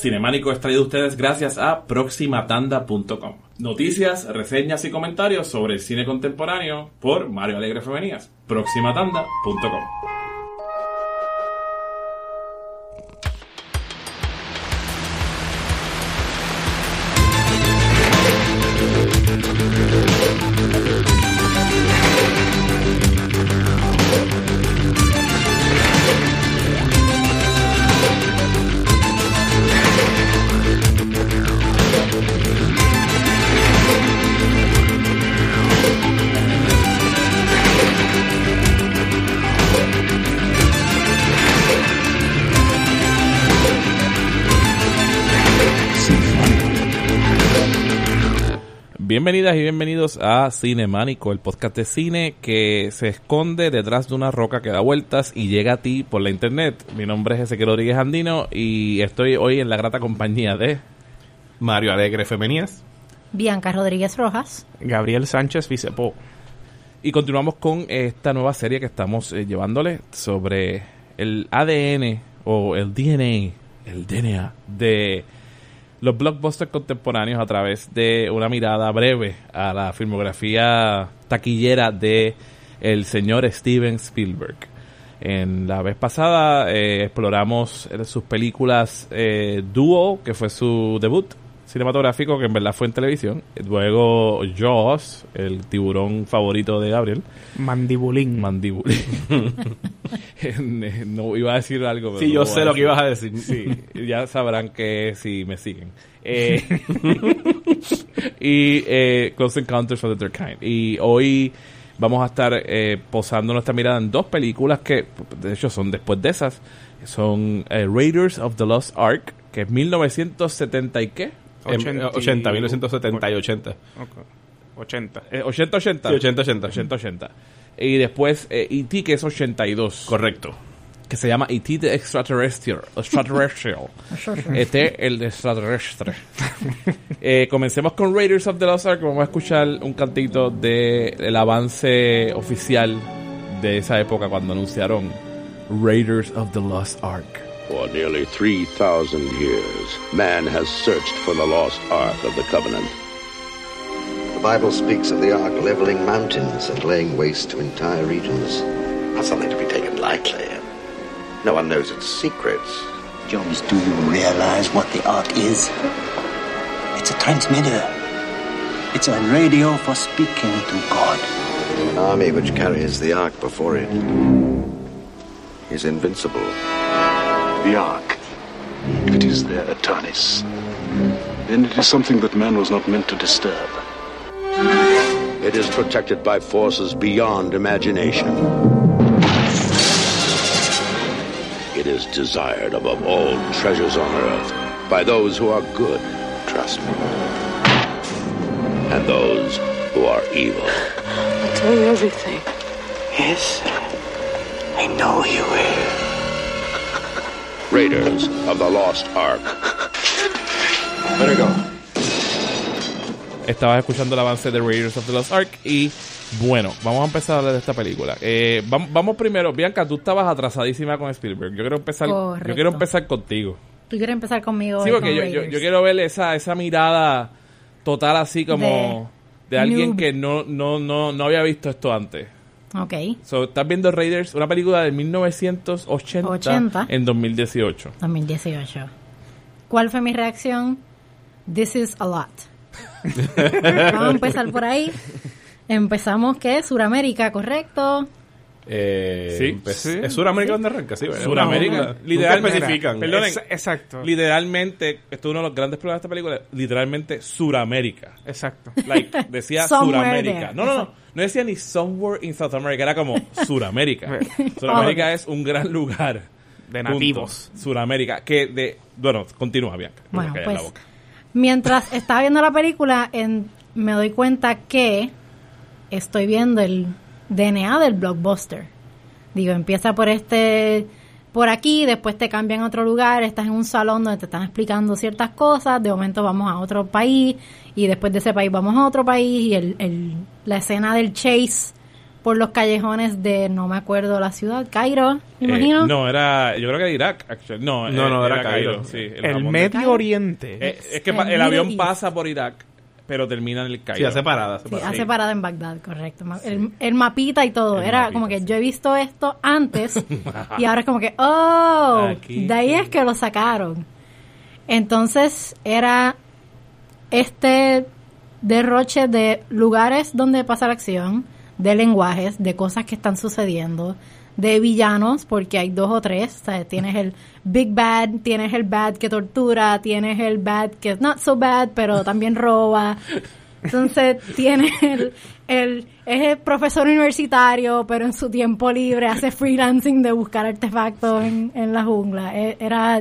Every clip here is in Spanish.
Cinemánico es traído a ustedes gracias a proximatanda.com. Noticias, reseñas y comentarios sobre el cine contemporáneo por Mario Alegre Femenías. proximatanda.com. Bienvenidas y bienvenidos a Cinemánico, el podcast de cine que se esconde detrás de una roca que da vueltas y llega a ti por la internet. Mi nombre es Ezequiel Rodríguez Andino y estoy hoy en la grata compañía de Mario Alegre Femenías, Bianca Rodríguez Rojas, Gabriel Sánchez Vicepo. Y continuamos con esta nueva serie que estamos eh, llevándole sobre el ADN o el DNA, el DNA de los blockbusters contemporáneos a través de una mirada breve a la filmografía taquillera de el señor Steven Spielberg. En la vez pasada eh, exploramos sus películas eh, Duo, que fue su debut cinematográfico, que en verdad fue en televisión. Luego Jaws, el tiburón favorito de Gabriel. Mandibulín. Mandibulín. no iba a decir algo. Pero sí, yo sé lo que ibas a decir. Sí, ya sabrán que si me siguen. Eh, y eh, Close Encounters of the Third Kind. Y hoy vamos a estar eh, posando nuestra mirada en dos películas que, de hecho, son después de esas. Son eh, Raiders of the Lost Ark, que es 1970 y qué? 80, 80 1970 y 80. 80. 80, 80. 80, 80. 80, 80. Y después eh, E.T., que es 82. Correcto. Que se llama E.T. the Extraterrestrial. Extraterrestrial. E.T. el extraterrestre. eh, comencemos con Raiders of the Lost Ark. Vamos a escuchar un cantito del el avance oficial de esa época cuando anunciaron Raiders of the Lost Ark. For nearly 3,000 years, man has searched for the lost Ark of the Covenant. The Bible speaks of the Ark leveling mountains and laying waste to entire regions. Not something to be taken lightly. No one knows its secrets. Jones, do you realize what the Ark is? It's a transmitter. It's a radio for speaking to God. An army which carries the Ark before it is invincible. The Ark, if it is their Atanis, then it is something that man was not meant to disturb. It is protected by forces beyond imagination. It is desired above all treasures on earth by those who are good, trust me, and those who are evil. I'll tell you everything. Yes, I know you will. Raiders of the Lost Ark. Let her go. Estabas escuchando el avance de Raiders of the Lost Ark y bueno, vamos a empezar a hablar de esta película. Eh, vamos, vamos, primero, Bianca, tú estabas atrasadísima con Spielberg. Yo quiero empezar, yo quiero empezar contigo. Tú quieres empezar conmigo. Sí, porque yo, yo, yo, quiero ver esa, esa mirada total así como de, de alguien que no, no, no, no había visto esto antes. Ok. So, estás viendo Raiders, una película de 1980 80. en 2018. 2018. ¿Cuál fue mi reacción? This is a lot. Vamos a empezar por ahí. Empezamos, ¿qué? Suramérica, ¿correcto? Eh, sí, pues, sí. Es Suramérica donde arranca, sí. Suramérica. Literalmente. especifican. Perdonen. Es- exacto. Literalmente, esto es uno de los grandes problemas de esta película, literalmente Suramérica. Exacto. Like, decía Suramérica. No, no, no. No decía ni somewhere in South America, era como Suramérica. Suramérica es un gran lugar. De Punto. nativos. Suramérica. Que de. Bueno, continúa, Bianca. Bueno, callar la pues boca. mientras estaba viendo la película, en- me doy cuenta que estoy viendo el DNA del blockbuster. Digo, empieza por este, por aquí, después te cambian a otro lugar, estás en un salón donde te están explicando ciertas cosas, de momento vamos a otro país y después de ese país vamos a otro país y el, el- la escena del chase por los callejones de, no me acuerdo la ciudad, Cairo, me Eh, imagino. no, era, yo creo que Irak, actually. No, No, eh, no, era Cairo. sí, el. Medio Oriente. Eh, es que El avión pasa por Irak, pero termina en el Cairo. Sí, hace parada. hace Sí, parada. hace parada en Bagdad, correcto. El, el mapita y todo. El Era mapita, como que sí. yo he visto esto antes y ahora es como que, oh, Aquí, de ahí sí. es que lo sacaron. Entonces era este derroche de lugares donde pasa la acción, de lenguajes, de cosas que están sucediendo, de villanos, porque hay dos o tres. O sea, tienes el Big Bad, tienes el Bad que tortura, tienes el Bad que es not so bad, pero también roba. Entonces tienes el, el, es el profesor universitario, pero en su tiempo libre hace freelancing de buscar artefactos en, en la jungla. E- Era,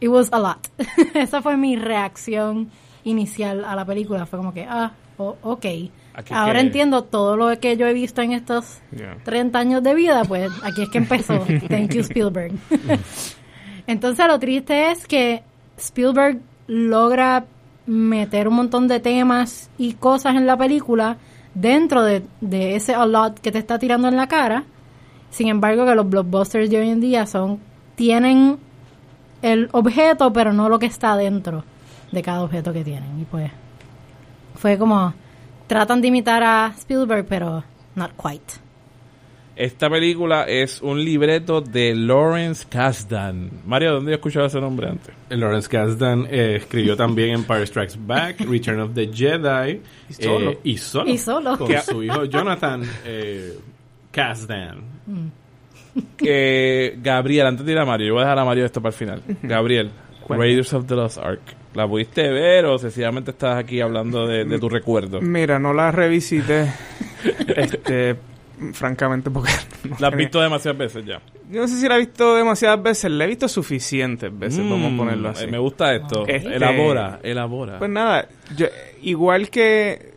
it was a lot. Esa fue mi reacción inicial a la película. Fue como que, ah, o- ok. Aquí Ahora que- entiendo todo lo que yo he visto en estos Yeah. 30 años de vida, pues aquí es que empezó. Thank you, Spielberg. Entonces lo triste es que Spielberg logra meter un montón de temas y cosas en la película dentro de, de ese a lot que te está tirando en la cara. Sin embargo, que los blockbusters de hoy en día son tienen el objeto, pero no lo que está dentro de cada objeto que tienen. Y pues fue como tratan de imitar a Spielberg, pero not quite. Esta película es un libreto de Lawrence Kasdan. Mario, ¿dónde he escuchado ese nombre antes? Lawrence Kasdan eh, escribió también Empire Strikes Back, Return of the Jedi. Y solo. eh, y solo. Y solo. Con su hijo Jonathan eh, Kasdan. Que Gabriel, antes de ir a Mario, yo voy a dejar a Mario esto para el final. Gabriel, Raiders of the Lost Ark. ¿La pudiste ver o sencillamente estás aquí hablando de, de tu recuerdo? Mira, no la revisité. este, francamente, porque. no La has tenía- visto demasiadas veces ya. Yo no sé si la he visto demasiadas veces. La he visto suficientes veces, vamos a Mm, ponerlo así. eh, Me gusta esto. Este- Elabora, elabora. Pues nada, yo, igual que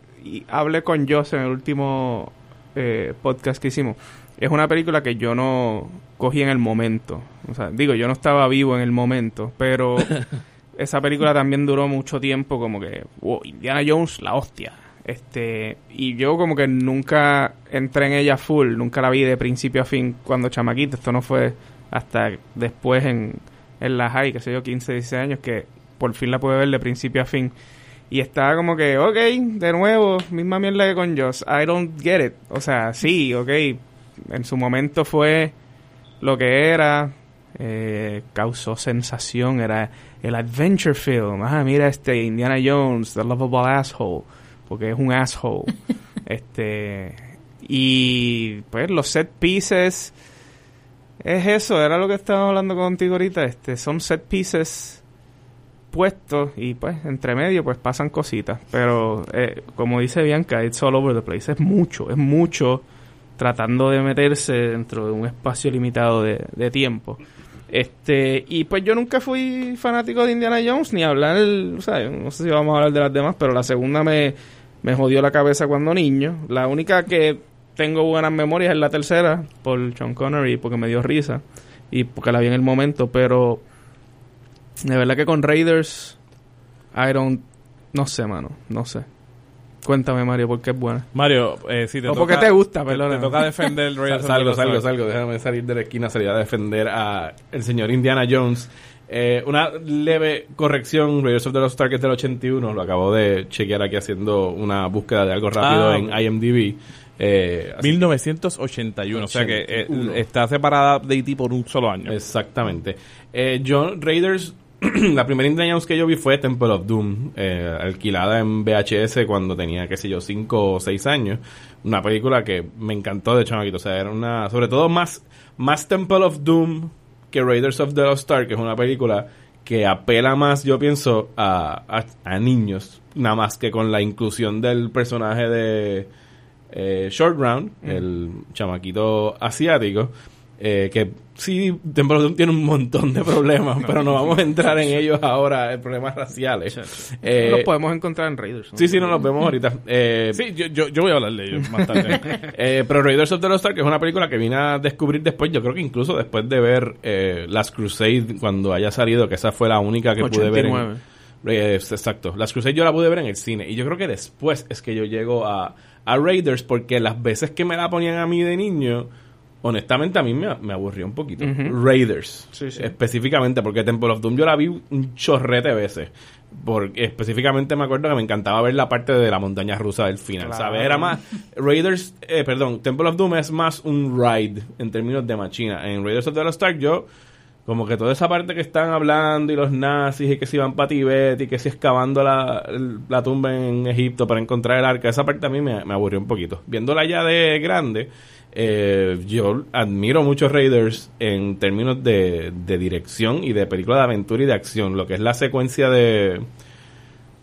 hablé con Joss en el último eh, podcast que hicimos, es una película que yo no cogí en el momento. O sea, digo, yo no estaba vivo en el momento, pero esa película también duró mucho tiempo como que, wow, Indiana Jones, la hostia. Este, y yo como que nunca entré en ella full, nunca la vi de principio a fin cuando chamaquita. Esto no fue hasta después en, en la high, que sé yo, 15, 16 años, que por fin la pude ver de principio a fin. Y estaba como que, ok, de nuevo, misma mierda que con Joss. I don't get it. O sea, sí, ok. En su momento fue lo que era. eh, causó sensación. Era el adventure film. Ah, mira este Indiana Jones, the lovable asshole. Porque es un asshole. este. Y pues los set pieces. Es eso, era lo que estábamos hablando contigo ahorita. Este, son set pieces puestos y pues entre medio pues pasan cositas. Pero eh, como dice Bianca, it's all over the place. Es mucho, es mucho tratando de meterse dentro de un espacio limitado de, de tiempo. Este, y pues yo nunca fui fanático de Indiana Jones, ni hablar, o sea, no sé si vamos a hablar de las demás, pero la segunda me, me jodió la cabeza cuando niño. La única que tengo buenas memorias es la tercera, por Sean Connery, porque me dio risa, y porque la vi en el momento, pero de verdad que con Raiders, I don't, no sé, mano, no sé. Cuéntame, Mario, porque es buena. Mario, eh, si te O toca... porque te gusta, te, perdóname. te toca defender Raiders salgo, salgo, salgo. Déjame salir de la esquina, salir a defender a el señor Indiana Jones. Eh, una leve corrección, Raiders of the Lost Ark es del 81, lo acabo de chequear aquí haciendo una búsqueda de algo rápido Ah, en. IMDb. Eh, así- 1981, o sea que eh, 81. está separada de E.T. por un solo año. Exactamente. Eh, John Raiders, la primera Indiana que yo vi fue Temple of Doom, eh, alquilada en VHS cuando tenía, qué sé yo, 5 o 6 años. Una película que me encantó de chamaquito. O sea, era una, sobre todo más, más Temple of Doom que Raiders of the Lost Ark, que es una película que apela más, yo pienso, a, a, a niños, nada más que con la inclusión del personaje de eh, Short Round, el chamaquito asiático, eh, que sí, tiene un montón de problemas, pero no vamos a entrar en ellos ahora, en problemas raciales. Eh, Los podemos encontrar en Raiders. ¿no? Sí, sí, no los vemos ahorita. Eh, Sí, yo, yo, yo voy a hablar de ellos más tarde. eh, pero Raiders of the Lost Ark es una película que vine a descubrir después, yo creo que incluso después de ver eh, Last Crusade, cuando haya salido, que esa fue la única que pude ver. en- 89. Eh, exacto. Las Crusade yo la pude ver en el cine. Y yo creo que después es que yo llego a, a Raiders porque las veces que me la ponían a mí de niño, honestamente a mí me, me aburrió un poquito. Raiders. Sí, sí. Específicamente, porque Temple of Doom yo la vi un chorrete de veces. Porque específicamente me acuerdo que me encantaba ver la parte de la montaña rusa del final. Claro. ¿Sabes? Era más. Raiders, eh, perdón, Temple of Doom es más un ride en términos de machina. En Raiders of the Lost Ark yo. Como que toda esa parte que están hablando y los nazis y que se iban para Tibet y que se excavando la, la tumba en Egipto para encontrar el arca, esa parte a mí me, me aburrió un poquito. Viéndola ya de grande, eh, yo admiro mucho Raiders en términos de, de dirección y de película de aventura y de acción. Lo que es la secuencia de...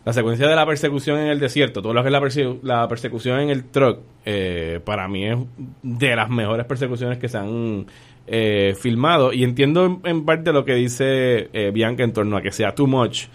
La secuencia de la persecución en el desierto, todo lo que es la, perse- la persecución en el truck, eh, para mí es de las mejores persecuciones que se han eh, filmado. Y entiendo en, en parte lo que dice eh, Bianca en torno a que sea too much,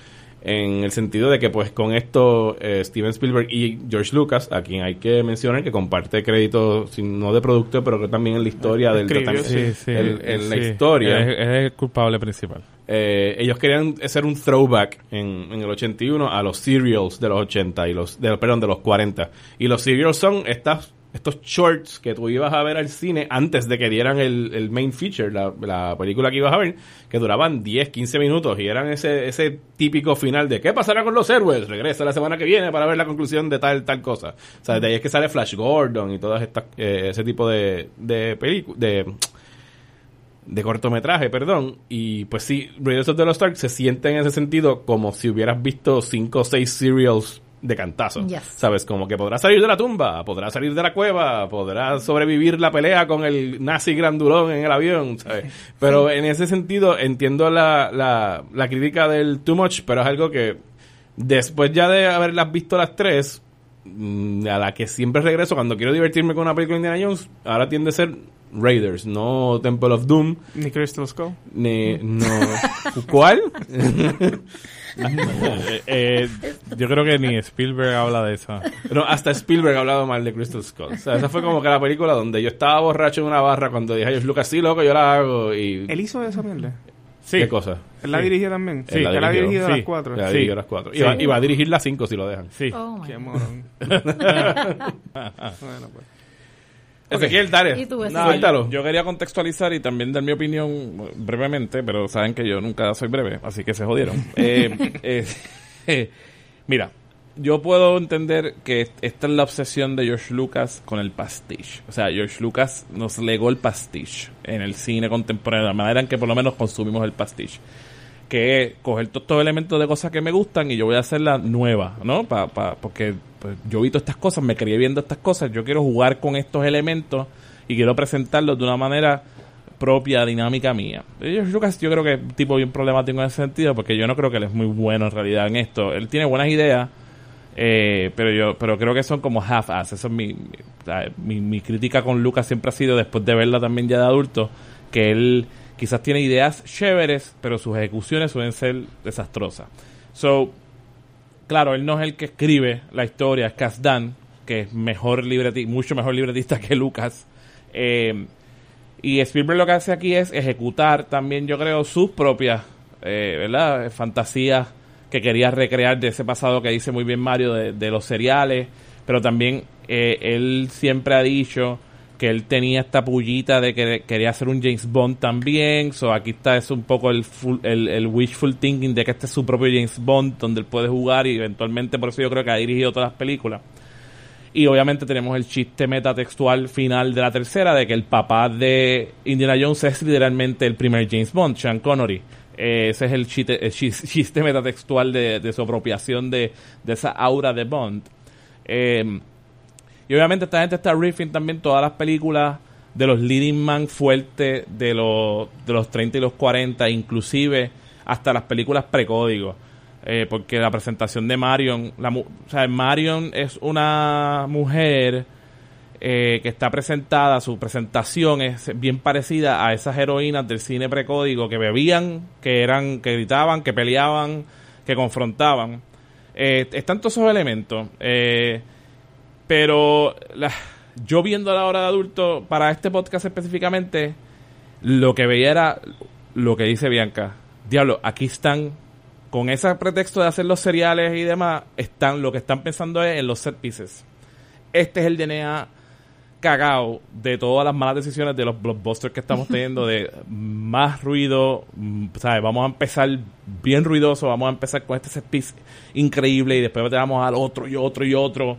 en el sentido de que pues con esto eh, Steven Spielberg y George Lucas, a quien hay que mencionar que comparte crédito, no de producto, pero que también en la historia del Escribió, tratamiento- Sí, sí. el- en la historia. Es, es el culpable principal. Eh, ellos querían hacer un throwback en, en el 81 a los serials de los 80 y los de, perdón de los 40 y los serials son estas estos shorts que tú ibas a ver al cine antes de que dieran el, el main feature la, la película que ibas a ver que duraban 10 15 minutos y eran ese ese típico final de ¿qué pasará con los héroes? regresa la semana que viene para ver la conclusión de tal tal cosa o sea de ahí es que sale Flash Gordon y estas eh, ese tipo de de películas de de cortometraje, perdón. Y pues sí, Raiders of the Lost Ark se siente en ese sentido como si hubieras visto cinco o seis serials de cantazo. Yes. ¿Sabes? Como que podrá salir de la tumba, podrá salir de la cueva, podrá sobrevivir la pelea con el nazi grandulón en el avión, ¿sabes? Pero en ese sentido entiendo la, la, la crítica del too much, pero es algo que después ya de haberlas visto las tres, mm, a la que siempre regreso cuando quiero divertirme con una película de Indiana Jones, ahora tiende a ser Raiders, no Temple of Doom, Ni Crystal Skull. ni, no. ¿Cuál? Eh, eh, yo creo que ni Spielberg habla de eso. No, hasta Spielberg ha hablado mal de Crystal Skull. O sea, esa fue como que la película donde yo estaba borracho en una barra cuando dije George Lucas, sí, loco, yo la hago. Y, Él hizo esa mierda. Sí. ¿Qué cosa? Él la dirigió también. Él la Él la ha dirigió. dirigido a Sí. las cuatro. La Sí. dirigió a las cuatro. Sí. Iba, iba a dirigir las cinco si lo dejan. Sí. Oh, my Qué God. morón. bueno, pues. Ezequiel, dale. ¿Y tú, Ezequiel? No, Suéltalo. Yo quería contextualizar y también dar mi opinión brevemente, pero saben que yo nunca soy breve, así que se jodieron. Eh, eh, eh, mira, yo puedo entender que esta es la obsesión de George Lucas con el pastiche. O sea, George Lucas nos legó el pastiche en el cine contemporáneo, la manera en que por lo menos consumimos el pastiche. Que es coger todos estos elementos de cosas que me gustan y yo voy a hacerla nueva, ¿no? Pa, pa- porque pues, yo vi todas estas cosas, me crié viendo estas cosas, yo quiero jugar con estos elementos y quiero presentarlos de una manera propia, dinámica mía. Y George Lucas yo creo que es un tipo bien problemático en ese sentido porque yo no creo que él es muy bueno en realidad en esto. Él tiene buenas ideas, eh, pero yo pero creo que son como half-ass. Eso es mi, mi, mi crítica con Lucas siempre ha sido, después de verla también ya de adulto, que él quizás tiene ideas chéveres, pero sus ejecuciones suelen ser desastrosas. So, claro, él no es el que escribe la historia, es Kasdan, que es mejor libreti mucho mejor libretista que Lucas. Eh, y Spielberg lo que hace aquí es ejecutar también, yo creo, sus propias, eh, ¿verdad? Fantasías que quería recrear de ese pasado que dice muy bien Mario de, de los seriales, pero también eh, él siempre ha dicho que él tenía esta pullita de que quería hacer un James Bond también, so aquí está es un poco el, full- el, wishful thinking de que este es su propio James Bond donde él puede jugar y eventualmente por eso yo creo que ha dirigido todas las películas. Y obviamente tenemos el chiste metatextual final de la tercera de que el papá de Indiana Jones es literalmente el primer James Bond, Sean Connery. Eh, ese es el chiste, el chis- chiste metatextual de, de su apropiación de, de esa aura de Bond. Eh, y obviamente esta gente está riffing también todas las películas de los leading man fuertes de los, de los 30 y los 40, inclusive hasta las películas precódigo. Eh, porque la presentación de Marion, la, o sea, Marion es una mujer eh, que está presentada, su presentación es bien parecida a esas heroínas del cine precódigo que bebían, que eran, que gritaban, que peleaban, que confrontaban. Eh, están todos esos elementos. Eh, pero la- yo viendo la hora de adulto, para este podcast específicamente, lo que veía era lo que dice Bianca. Diablo, aquí están con ese pretexto de hacer los cereales y demás, están, lo que están pensando es en los set pieces. Este es el DNA cagado de todas las malas decisiones de los blockbusters que estamos teniendo, de más ruido, mm, ¿sabes? Vamos a empezar bien ruidoso, vamos a empezar con este set piece increíble y después vamos al otro y otro y otro.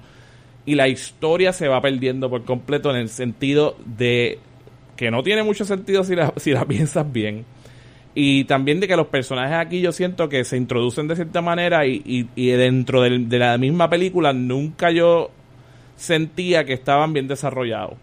Y la historia se va perdiendo por completo en el sentido de que no tiene mucho sentido si la, si la piensas bien. Y también de que los personajes aquí yo siento que se introducen de cierta manera y, y, dentro de la misma película nunca yo sentía que estaban bien desarrollados.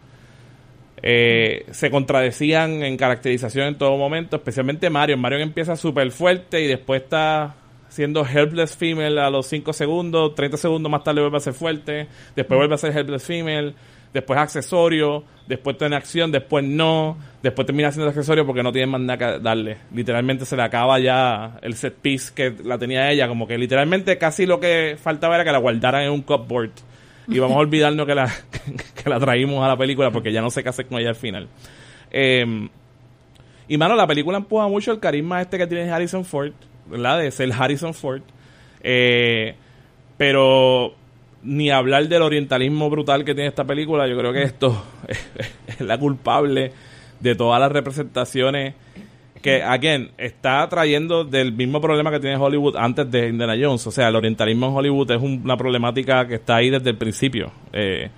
Eh, se contradecían en caracterización en todo momento, especialmente Mario. Mario empieza súper fuerte y después está siendo helpless female a los 5 segundos, 30 segundos más tarde vuelve a ser fuerte, después vuelve a ser helpless female, después accesorio, después tiene acción, después no, después termina siendo accesorio porque no tiene más nada que darle. Literalmente se le acaba ya el set piece que la tenía ella, como que literalmente casi lo que faltaba era que la guardaran en un cupboard. Y vamos a olvidarnos que la, que la traímos a la película porque ya no sé qué hacer con ella al final. Eh, y mano, la película empuja mucho el carisma este que tiene Harrison Ford, ¿verdad? De ser Harrison Ford. Eh, pero ni hablar del orientalismo brutal que tiene esta película, yo creo que esto es la culpable de todas las representaciones que, again, está trayendo del mismo problema que tiene Hollywood antes de Indiana Jones. O sea, el orientalismo en Hollywood es un- una problemática que está ahí desde el principio, eh,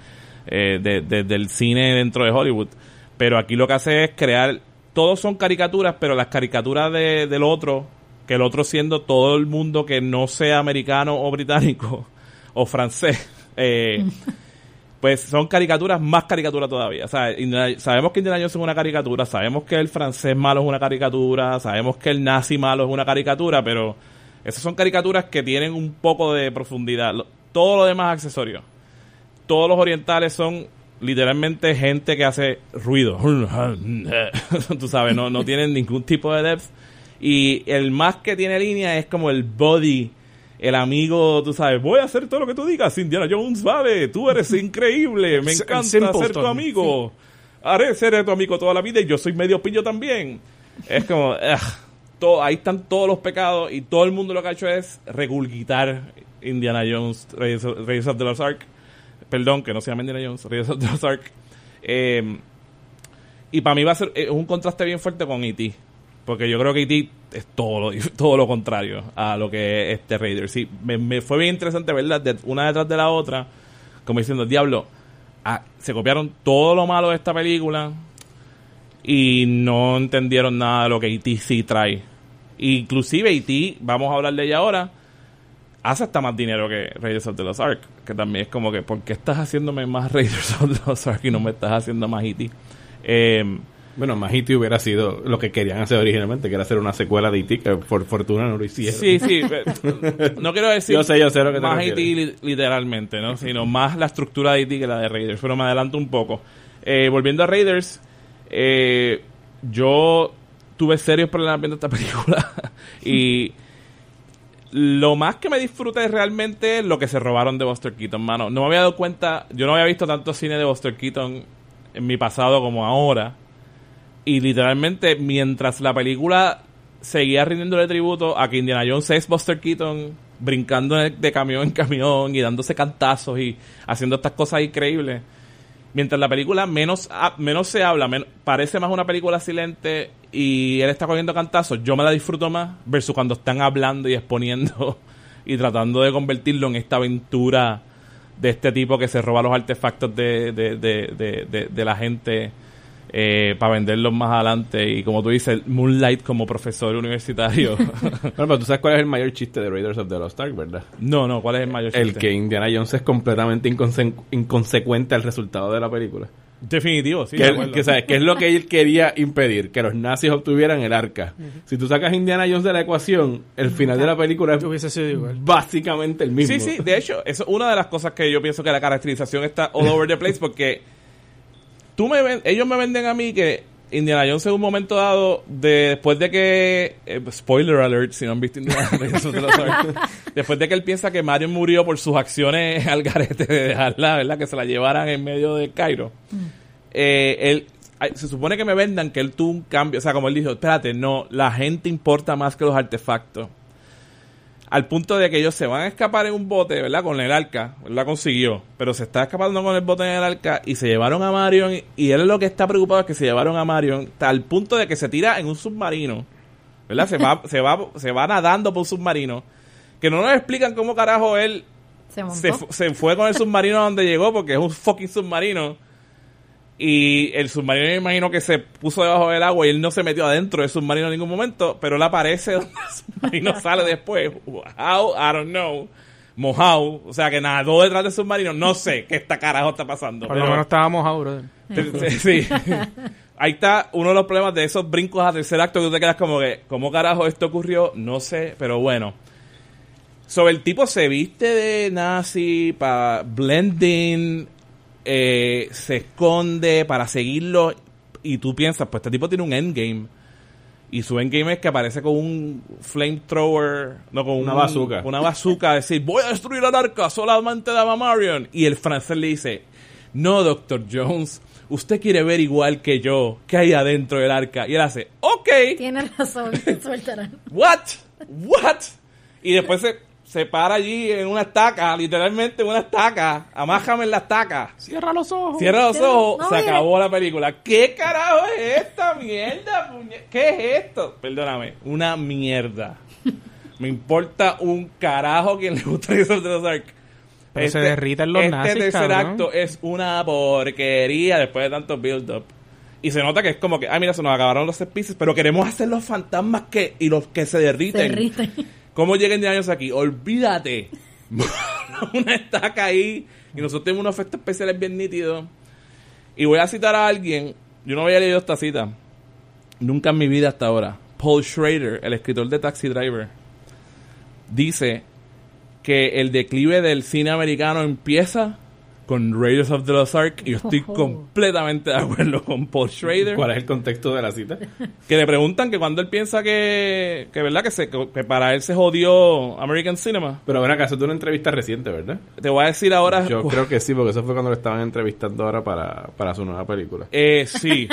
eh, de- de- del cine dentro de Hollywood. Pero aquí lo que hace es crear, todos son caricaturas, pero las caricaturas de- del otro, que el otro siendo todo el mundo que no sea americano o británico o francés, eh, pues son caricaturas más caricaturas todavía. O sea, Indiana- sabemos que Indiana Jones es una caricatura, sabemos que el francés malo es una caricatura, sabemos que el nazi malo es una caricatura, pero esas son caricaturas que tienen un poco de profundidad. Todo lo demás es accesorio. Todos los orientales son literalmente gente que hace ruido. Tú sabes, no, no tienen ningún tipo de depth. Y el más que tiene línea es como el body, el amigo, tú sabes, voy a hacer todo lo que tú digas, Indiana Jones, vale, tú eres increíble, me encanta ser tu amigo. Haré ser tu amigo toda la vida y yo soy medio pillo también. Es como, ugh, todo, ahí están todos los pecados y todo el mundo lo que ha hecho es regurgitar Indiana Jones, Raiders of the Lost Ark. Perdón, que no se llama Indiana Jones, Raiders of the Lost Ark. Eh, y para mí va a ser eh, un contraste bien fuerte con E.T. Porque yo creo que E.T. es todo lo, todo lo contrario a lo que es este Raider. Sí, me, fue bien interesante verlas de una detrás de la otra. Como diciendo, diablo, ah, se copiaron todo lo malo de esta película y no entendieron nada de lo que E.T. sí trae. Inclusive E.T., vamos a hablar de ella ahora, hace hasta más dinero que Raiders of the Lost Ark. Que también es como que, ¿por qué estás haciéndome más Raiders of the Lost Ark y no me estás haciendo más E.T.? Eh, Bueno, más E.T. hubiera sido lo que querían hacer originalmente, que era hacer una secuela de E.T., que por fortuna no lo hicieron. Sí, sí. eh, no quiero decir Yo sé, yo sé lo que te más. E.T. li- literalmente, ¿no? Sino más la estructura de E.T. que la de Raiders. Pero me adelanto un poco. Eh, volviendo a Raiders, eh, yo tuve serios problemas viendo esta película. y lo más que me disfruté realmente es lo que se robaron de Buster Keaton, mano. No me había dado cuenta, yo no había visto tanto cine de Buster Keaton en mi pasado como ahora. Y literalmente, mientras la película seguía rindiéndole tributo a que Indiana Jones es Buster Keaton brincando de, camión en camión y dándose cantazos y haciendo estas cosas increíbles. Mientras la película menos, menos se habla, parece más una película silente y él está cogiendo cantazos, yo me la disfruto más versus cuando están hablando y exponiendo y tratando de convertirlo en esta aventura de este tipo que se roba los artefactos de, de, de- de la gente eh, para venderlos más adelante. Y como tú dices, Moonlight como profesor universitario. Bueno, pero tú sabes cuál es el mayor chiste de Raiders of the Lost Ark, ¿verdad? no, no, ¿cuál es el mayor El chiste? que Indiana Jones es completamente inconse- inconsecuente al resultado de la película. Definitivo, sí. que, de que, ¿sabes? que es lo que él quería impedir, que los nazis obtuvieran el arca. Si tú sacas Indiana Jones de la ecuación, el final de la película es Hubiese sido igual. básicamente el mismo. Sí, sí, de hecho, eso es una de las cosas que yo pienso que la caracterización está all over the place porque tú me ven- ellos me venden a mí que Indiana Jones en un momento dado, de- después de que, eh, spoiler alert, si no han visto Indiana Jones, después de que él piensa que Mario murió por sus acciones al garete de dejarla, ¿verdad? Que se la llevaran en medio de Cairo. Eh, él, se supone que me vendan que él tuvo un cambio, o sea, como él dijo, espérate, no, la gente importa más que los artefactos. Al punto de que ellos se van a escapar en un bote, ¿verdad? Con el arca. La consiguió. Pero se está escapando con el bote en el arca y se llevaron a Marion. Y, él lo que está preocupado es que se llevaron a Marion al punto de que se tira en un submarino. ¿Verdad? Se va, se va, se va nadando por un submarino. Que no nos explican cómo carajo él Se se fue con el submarino a donde llegó porque es un fucking submarino. Y el submarino me imagino que se puso debajo del agua y él no se metió adentro del submarino en ningún momento, pero él aparece donde el submarino sale después. How? I don't know. Mojado. O sea que nadó detrás del submarino. No sé qué esta carajo está pasando. Por lo menos estábamos brother. Sí. sí. Ahí está uno de los problemas de esos brincos a tercer acto que tú te quedas como que, ¿cómo carajo esto ocurrió? No sé, pero bueno. Sobre el tipo se viste de nazi para blending, eh, se esconde para seguirlo y tú piensas, pues este tipo tiene un endgame. Y su endgame es que aparece con un flamethrower, no con Una un- bazooka. Una bazooka, a decir, voy a destruir el arca, solamente dama Marion. Y el francés le dice, no, Doctor Jones, usted quiere ver igual que yo qué hay adentro del arca. Y él hace, ok, Tienes razón, suéltala. what, what. Y después se, se para allí en una estaca, literalmente en una estaca, amájame en la estaca. Cierra los ojos. Cierra los Cierra- ojos, no, se acabó la película. ¿Qué carajo es esta mierda? puñe- ¿Qué es esto? Perdóname, una mierda. Me importa un carajo quien le gusta the Dark. Pero se derriten los este nazis, tercer cabrón. acto es una porquería después de tanto build-up. Y se nota que es como que, ah, mira, se nos acabaron los set pieces, pero queremos hacer los fantasmas que y los que se Se derriten. ¿Cómo llegan de años aquí? Olvídate. una estaca ahí. Y nosotros tenemos unos efectos especiales bien nítidos. Y voy a citar a alguien. Yo no había leído esta cita. Nunca en mi vida hasta ahora. Paul Schrader, el escritor de Taxi Driver, dice que el declive del cine americano empieza con Raiders of the Lost Ark. Y yo estoy Oh. completamente de acuerdo con Paul Schrader ¿Cuál es el contexto de la cita? que le preguntan que cuando él piensa que, que verdad que, se, que para él se jodió American Cinema. Pero ven acá, eso es una entrevista reciente, ¿verdad? Te voy a decir ahora. Yo creo que sí, porque eso fue cuando lo estaban entrevistando ahora para, para su nueva película. Eh, sí,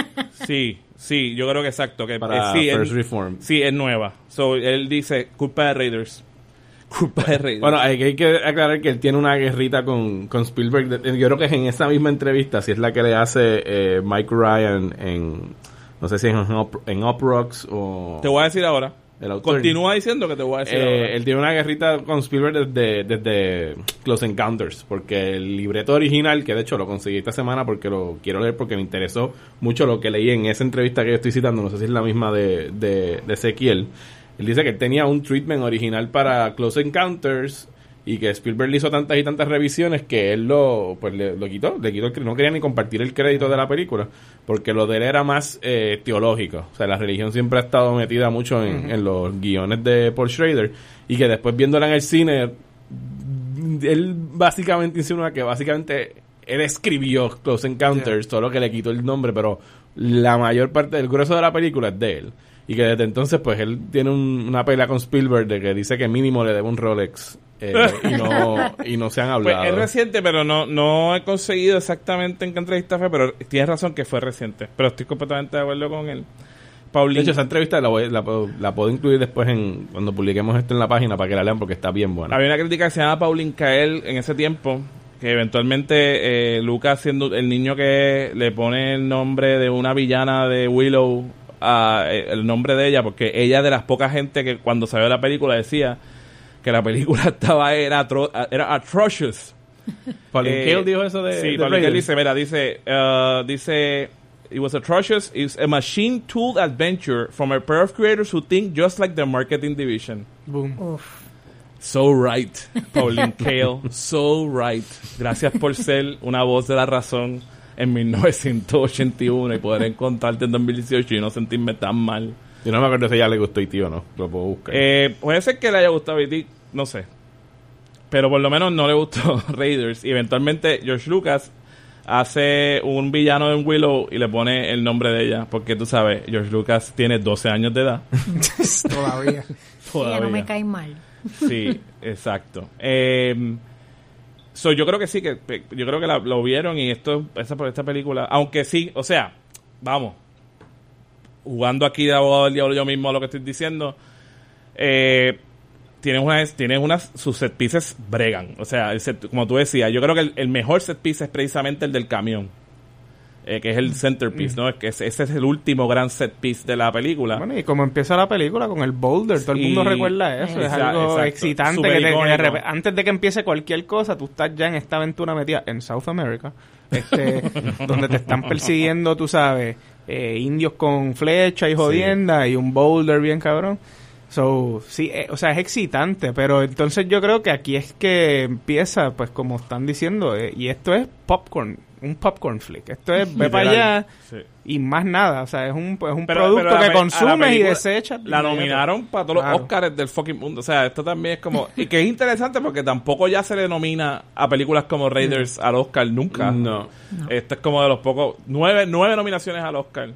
sí, sí, yo creo que exacto. Que, Para eh, sí, First Reform. Sí, es nueva. So, él dice, culpa de Raiders. Culpa de Raiders. Bueno, hay, hay que aclarar que él tiene una guerrita con, con Spielberg. Yo creo que es en esa misma entrevista, si es la que le hace eh, Mike Ryan en, no sé si en, Up, en Up Rocks o... te voy a decir ahora. Continúa diciendo que te voy a decir Eh, ahora. él tiene una guerrita con Spielberg desde, desde Close Encounters, porque el libreto original, que de hecho lo conseguí esta semana porque lo quiero leer porque me interesó mucho lo que leí en esa entrevista que yo estoy citando, no sé si es la misma de, de, de Ezequiel. Él dice que él tenía un treatment original para Close Encounters y que Spielberg le hizo tantas y tantas revisiones que él lo pues le, lo quitó, le quitó el no quería ni compartir el crédito de la película porque lo de él era más eh, teológico, o sea, la religión siempre ha estado metida mucho en, en los guiones de Paul Schrader y que después viéndola en el cine él básicamente insinúa que básicamente él escribió Close Encounters, solo que le quitó el nombre, pero la mayor parte del grueso de la película es de él. Y que desde entonces, pues él tiene un- una pelea con Spielberg de que dice que mínimo le debe un Rolex eh, y, no, y no se han Pues hablado. es reciente, pero no, no he conseguido exactamente en qué entrevista fue, pero tienes razón que fue reciente. Pero estoy completamente de acuerdo con él. de Paulín, hecho, esa entrevista la, voy- la, puedo- la puedo incluir después en cuando publiquemos esto en la página para que la lean porque está bien buena. Había una crítica que se llama Pauline Kael en ese tiempo, que eventualmente eh, Lucas, siendo el niño que le pone el nombre de una villana de Willow, a, eh, el nombre de ella, porque ella de las pocas gente que cuando salió la película decía que la película estaba era, atro- era atrocious. Pauline Eh, Kael dijo eso de, Sí, de Pauline dice, mira, dice, uh, dice, it was atrocious. It's a machine tool adventure from a pair of creators who think just like the marketing division. Boom. Uf. So right, Pauline Kael, so right. Gracias por ser una voz de la razón en 1981 y poder encontrarte en 2018 y no sentirme tan mal. Yo no me acuerdo si a ella le gustó y tío no. Lo puedo buscar. Eh, puede ser que le haya gustado E.T., no sé. Pero por lo menos no le gustó Raiders. Y eventualmente George Lucas hace un villano en Willow y le pone el nombre de ella. Porque tú sabes, George Lucas tiene 12 años de edad. Todavía. Ella no Todavía. me cae mal. Sí, exacto. Eh, so, yo creo que sí, que yo creo que la- lo vieron y esto, esta, esta película, aunque sí, o sea, vamos, jugando aquí de abogado del diablo yo mismo a lo que estoy diciendo, eh, tienes unas, tienes unas, sus set pieces bregan. O sea, set- como tú decías, yo creo que el, el mejor set piece es precisamente el del camión. Eh, que es el centerpiece, ¿no? Es que ese, ese es el último gran set piece de la película. Bueno, y como empieza la película con el boulder, todo el mundo recuerda eso. es algo exacto. excitante. Que te- que de antes de que empiece cualquier cosa, tú estás ya en esta aventura metida en South America, este, donde te están persiguiendo, tú sabes, eh, indios con flecha y jodienda y un boulder bien cabrón. So, sí, eh, o sea, es excitante, pero entonces yo creo que aquí es que empieza, pues como están diciendo, eh, y esto es popcorn, un popcorn flick. Esto es, ve para allá Sí. y más nada. O sea, es un, es un Pero- producto pero que consumes y desechas. de La nominaron para todos Claro. los Oscars del fucking mundo. O sea, esto también es como. Y que es interesante porque tampoco ya se le nomina a películas como Raiders al Oscar nunca. No. Esto es como de los pocos. Nueve, nueve nominaciones al Oscar.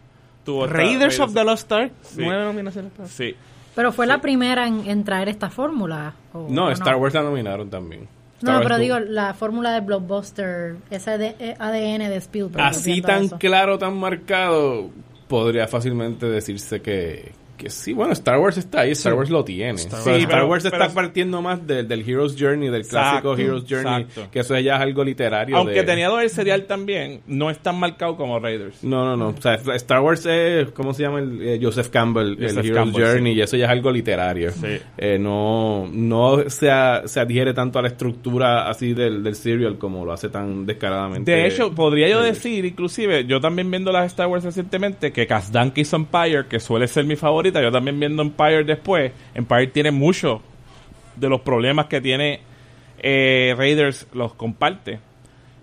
Tuvo esta- Raiders of the Lost Ark, Sí. nueve nominaciones. para- Sí. Pero fue la primera en, en traer esta fórmula. ¿o- No, o Star Wars la nominaron también. No, pero digo, la fórmula de Blockbuster, ese de- eh, ADN de Spielberg. Así tan eso. claro, tan marcado, podría fácilmente decirse que, que sí, bueno, Star Wars está ahí, Star Wars lo tiene. Star Sí, Wars. Star Wars pero- está partiendo más del, del Hero's Journey, del Exacto, clásico Hero's Journey, exacto. que eso ya es algo literario. Aunque de- tenía todo el serial también, no es tan marcado como Raiders. No, no, no. O sea, Star Wars es, ¿cómo se llama? El, eh, Joseph Campbell, Joseph el Hero's Campbell, Journey, sí. y eso ya es algo literario. Sí. Eh, no no se, a- se adhiere tanto a la estructura así del, del serial como lo hace tan descaradamente. De hecho, podría yo decir, inclusive, yo también viendo las Star Wars recientemente, que Kazdan que hizo Empire, que suele ser mi yo también viendo Empire después, Empire tiene mucho de los problemas que tiene eh, Raiders, los comparte.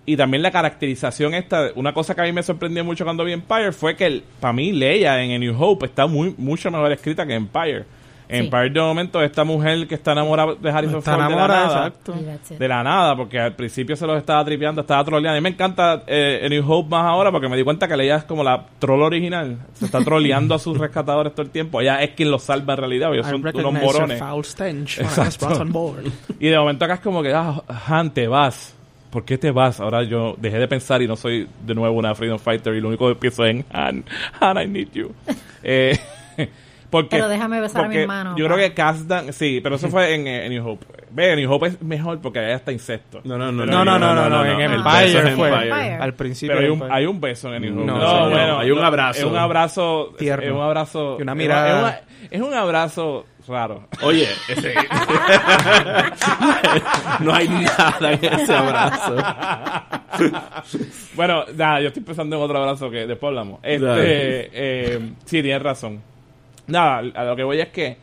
Y también la caracterización esta, una cosa que a mí me sorprendió mucho cuando vi Empire fue que para mí Leia en A New Hope está muy mucho mejor escrita que Empire. En Sí. Empire de momento esta mujer que está enamorada de Harrison Está Ford de la enamorada, nada, exacto. De la nada, porque al principio se los estaba tripeando, estaba troleando. A mí me encanta eh, New Hope más ahora porque me di cuenta que Leia es como la troll original. Se está troleando a sus rescatadores todo el tiempo. Ella es quien los salva en realidad, ellos son unos morones. foul stench. I Exacto. was brought on board. Y de momento acá es como que, ah, Han, te vas. ¿Por qué te vas? Ahora yo dejé de pensar y no soy de nuevo una Freedom Fighter y lo único que pienso es en Han, Han, I need you. Eh, porque, Pero déjame besar a mi hermano, Yo pa. creo que Kazdan, sí, pero eso fue en, eh, en New Hope. Ve, en New Hope es mejor porque allá está insecto. No, no, no, No, no, no, no, no, en El Empire fue. Al principio. Pero hay un, hay un beso en el New Hope. No, bueno, Hay un abrazo. Es un abrazo. Tierno. Es un abrazo. Y una es mirada. una- Es, un abrazo raro. Oye, ese... no hay nada en ese abrazo. bueno, nada, yo estoy pensando en otro abrazo que después hablamos. Este, eh, sí, tienes razón. Nada, a lo que voy es que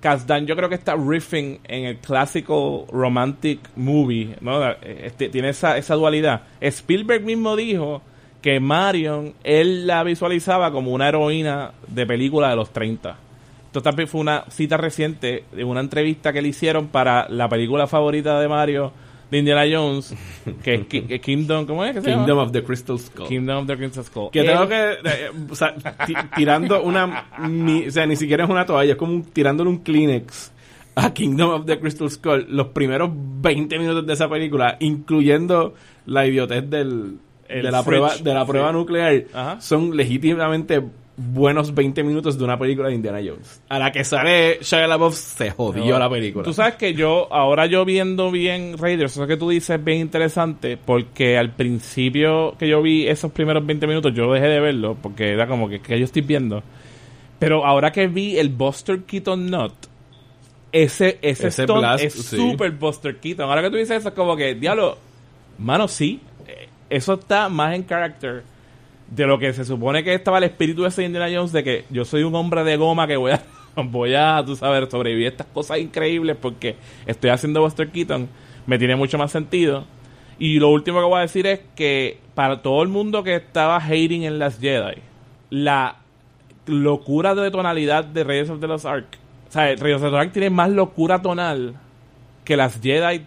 Kazdan yo creo que está riffing en el clásico romantic movie, ¿no? Este, tiene esa, esa dualidad. Spielberg mismo dijo que Marion, él la visualizaba como una heroína de película de los 30. Esto también fue una cita reciente de una entrevista que le hicieron para la película favorita de Mario de Indiana Jones, que es Ki- que Kingdom, ¿cómo es que se llama? Kingdom of the Crystal Skull. Kingdom of the Crystal Skull. Que tengo que, eh, o sea, ti- tirando una, mi- o sea, ni siquiera es una toalla, es como un- tirándole un Kleenex a Kingdom of the Crystal Skull, los primeros 20 minutos de esa película, incluyendo la idiotez del, El de la fridge. prueba, de la prueba Sí. nuclear, Ajá. son legítimamente buenos 20 minutos de una película de Indiana Jones. A la que sale Shia LaBeouf se jodió la película. Tú sabes que yo, ahora yo viendo bien Raiders, eso que tú dices es bien interesante, porque al principio que yo vi esos primeros 20 minutos, yo dejé de verlo, porque era como que, que yo estoy viendo. Pero ahora que vi el Buster Keaton Nut, ese, ese, Ese stunt blast, es sí. super Buster Keaton. Ahora que tú dices eso, es como que, diablo, mano, sí, eso está más en character de lo que se supone que estaba el espíritu de ese Indiana Jones de que yo soy un hombre de goma que voy a voy a tú sabes sobrevivir a estas cosas increíbles porque estoy haciendo Buster Keaton me tiene mucho más sentido. Y lo último que voy a decir es que para todo el mundo que estaba hating en las Jedi la locura de tonalidad de Raiders of the Lost Ark o sea Raiders of the Ark tiene más locura tonal que las Jedi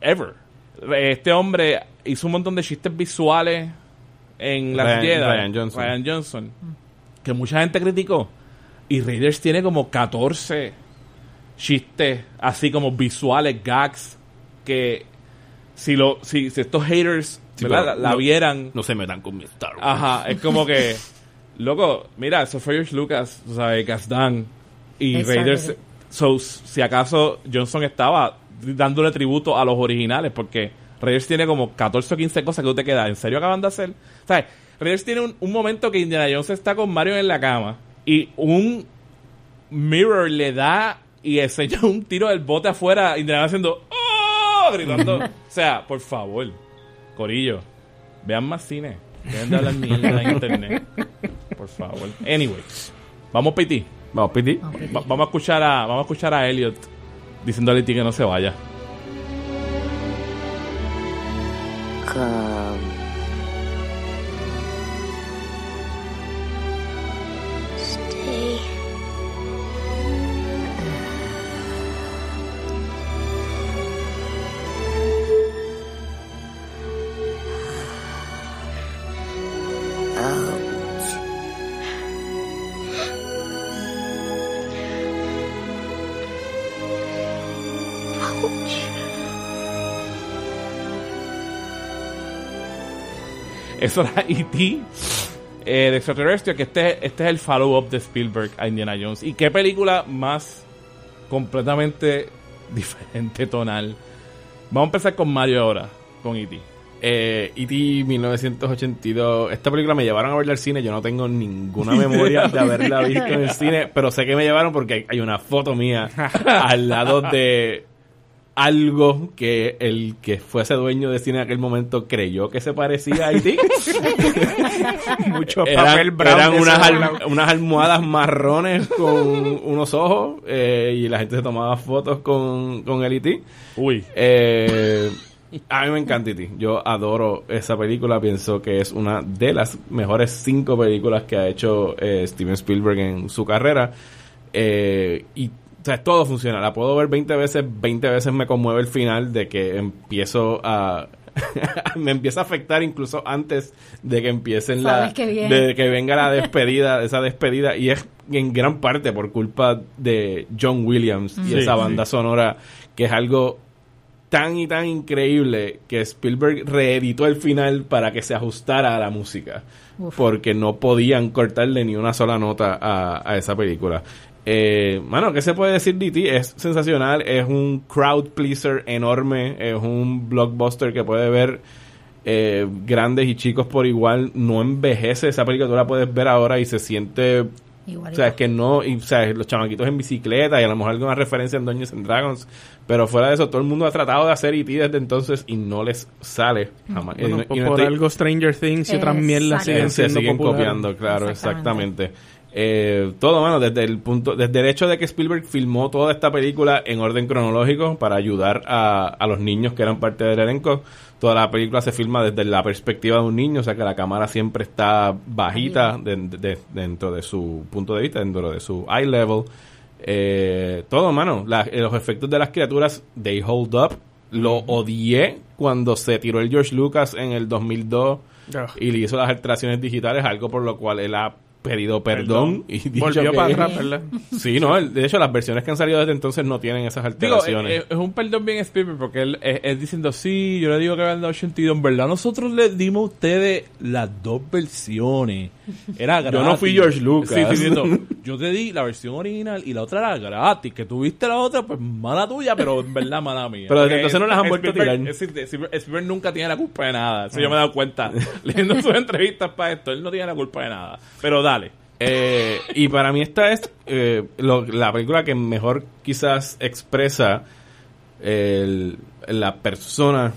ever. Este hombre hizo un montón de chistes visuales en las Ryan- Jedi. Ryan Johnson. Ryan Johnson. Que mucha gente criticó. Y Raiders tiene como 14 chistes así como visuales, gags, que si lo si, si estos haters Sí, la, la no- vieran, No se metan con mi Star Wars. ajá, es como que, loco, mira, eso fue George Lucas, o sea, Gazdan y Exacto. Raiders So, si acaso Johnson estaba dándole tributo a los originales, porque Raiders tiene como 14 o 15 cosas que tú te quedas. ¿En serio acaban de hacer? ¿Sabes? Raiders tiene un, un momento que Indiana Jones está con Mario en la cama y un mirror le da y enseña un tiro del bote afuera, Indiana haciendo ¡Oh! gritando. o sea, por favor, Corillo, vean más cine. Dejen de hablar mierda en internet. Por favor. Anyway, vamos PT. Vamos, Piti. Va- vamos a escuchar a vamos a escuchar a Elliot diciéndole a Iti que no se vaya. к Eso era E.T. eh, de extraterrestre, que este, este es el follow-up de Spielberg a Indiana Jones. ¿Y qué película más completamente diferente tonal? Vamos a empezar con Mario ahora, con E.T. Eh, E.T. 1982. Esta película me llevaron a verla al cine. Yo no tengo ninguna memoria de haberla visto en el cine, pero sé que me llevaron porque hay- hay una foto mía al lado de algo que el que fuese dueño de cine en aquel momento creyó que se parecía a E.T. Mucho eran, papel brown eran unas, al- almohadas marrones con unos ojos eh, y la gente se tomaba fotos con, con el E.T. Uy. Eh, a mí me encanta E.T. Yo adoro esa película. Pienso que es una de las mejores cinco películas que ha hecho eh, Steven Spielberg en su carrera. Eh, y o sea, todo funciona. La puedo ver 20 veces. 20 veces me conmueve el final de que empiezo a... me empieza a afectar incluso antes de que empiecen la... Sabes que viene. De que venga la despedida, esa despedida. Y es en gran parte por culpa de John Williams y Sí, esa sí. banda sonora que es algo tan y tan increíble que Spielberg reeditó el final para que se ajustara a la música. Uf. Porque no podían cortarle ni una sola nota a, a esa película. Eh, mano, ¿qué se puede decir de ti? Es sensacional, es un crowd pleaser enorme, es un blockbuster que puede ver eh, grandes y chicos por igual. No envejece esa película, tú la puedes ver ahora y se siente Igual, o sea, igual. es que no, y, o sea, los chamaquitos en bicicleta y a lo mejor alguna referencia en Dungeons and Dragons, pero fuera de eso, todo el mundo ha tratado de hacer E.T. desde entonces y no les sale jamás. Y Bueno, no- por, y no por estoy- algo Stranger Things y otras mierdas siguen se siendo siguen populares. copiando, claro, Exactamente. exactamente. Eh, todo, mano, desde el punto, desde el hecho de que Spielberg filmó toda esta película en orden cronológico para ayudar a, a los niños que eran parte del elenco. Toda la película se filma desde la perspectiva de un niño, o sea que la cámara siempre está bajita de- de- dentro de su punto de vista, dentro de su eye level. Eh, todo, mano. La- eh, los efectos de las criaturas, they hold up. Lo odié cuando se tiró el George Lucas en el 2002 Ugh. y le hizo las alteraciones digitales, algo por lo cual él ha pedido perdón, y dicho Volvió que- para atrás, ¿verdad? Sí, no, de hecho las versiones que han salido desde entonces no tienen esas Digo, alteraciones. eh, eh, es un perdón bien Spielberg porque él es, es diciendo, sí, yo le digo que era el 82. En verdad, nosotros le dimos a ustedes las dos versiones. Era gratis. no fui George Lucas. Sí, estoy diciendo, yo te di la versión original y la otra era gratis. Que tuviste la otra, pues mala tuya, pero en verdad mala mía. Pero desde entonces no las han vuelto a tirar. Spielberg nunca tiene la culpa de nada. Eso yo me he dado cuenta leyendo sus entrevistas para esto. Él no tiene la culpa de nada. Pero dale. Eh, y para mí esta es eh, lo- la película que mejor quizás expresa el- la persona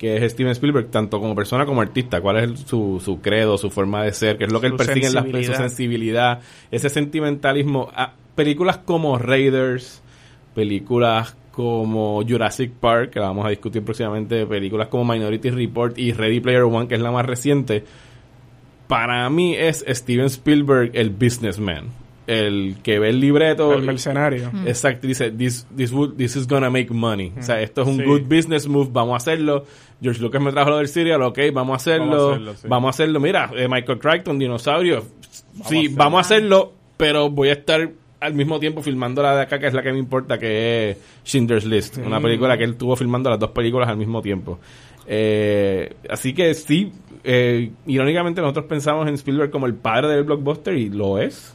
que es Steven Spielberg, tanto como persona como artista, cuál es su, su credo, su forma de ser, qué es lo que Su él persigue en las su sensibilidad. sensibilidad, ese sentimentalismo. Ah, películas como Raiders, películas como Jurassic Park, que la vamos a discutir próximamente, películas como Minority Report y Ready Player One, que es la más reciente, para mí es Steven Spielberg el businessman. El que ve el libreto. El mercenario. Exacto, dice, this, this, would- this is gonna make money. O sea, esto es un Sí. good business move, vamos a hacerlo. George Lucas me trajo lo del serial, ok, vamos a hacerlo. Vamos a hacerlo, sí. Mira, eh, Michael Crichton, dinosaurio. sí, vamos a hacerlo, pero voy a estar al mismo tiempo filmando la de acá, que es la que me importa, que es Schindler's List. Una película que él tuvo filmando las dos películas al mismo tiempo. Eh, así que sí, eh, irónicamente nosotros pensamos en Spielberg como el padre del blockbuster y lo es.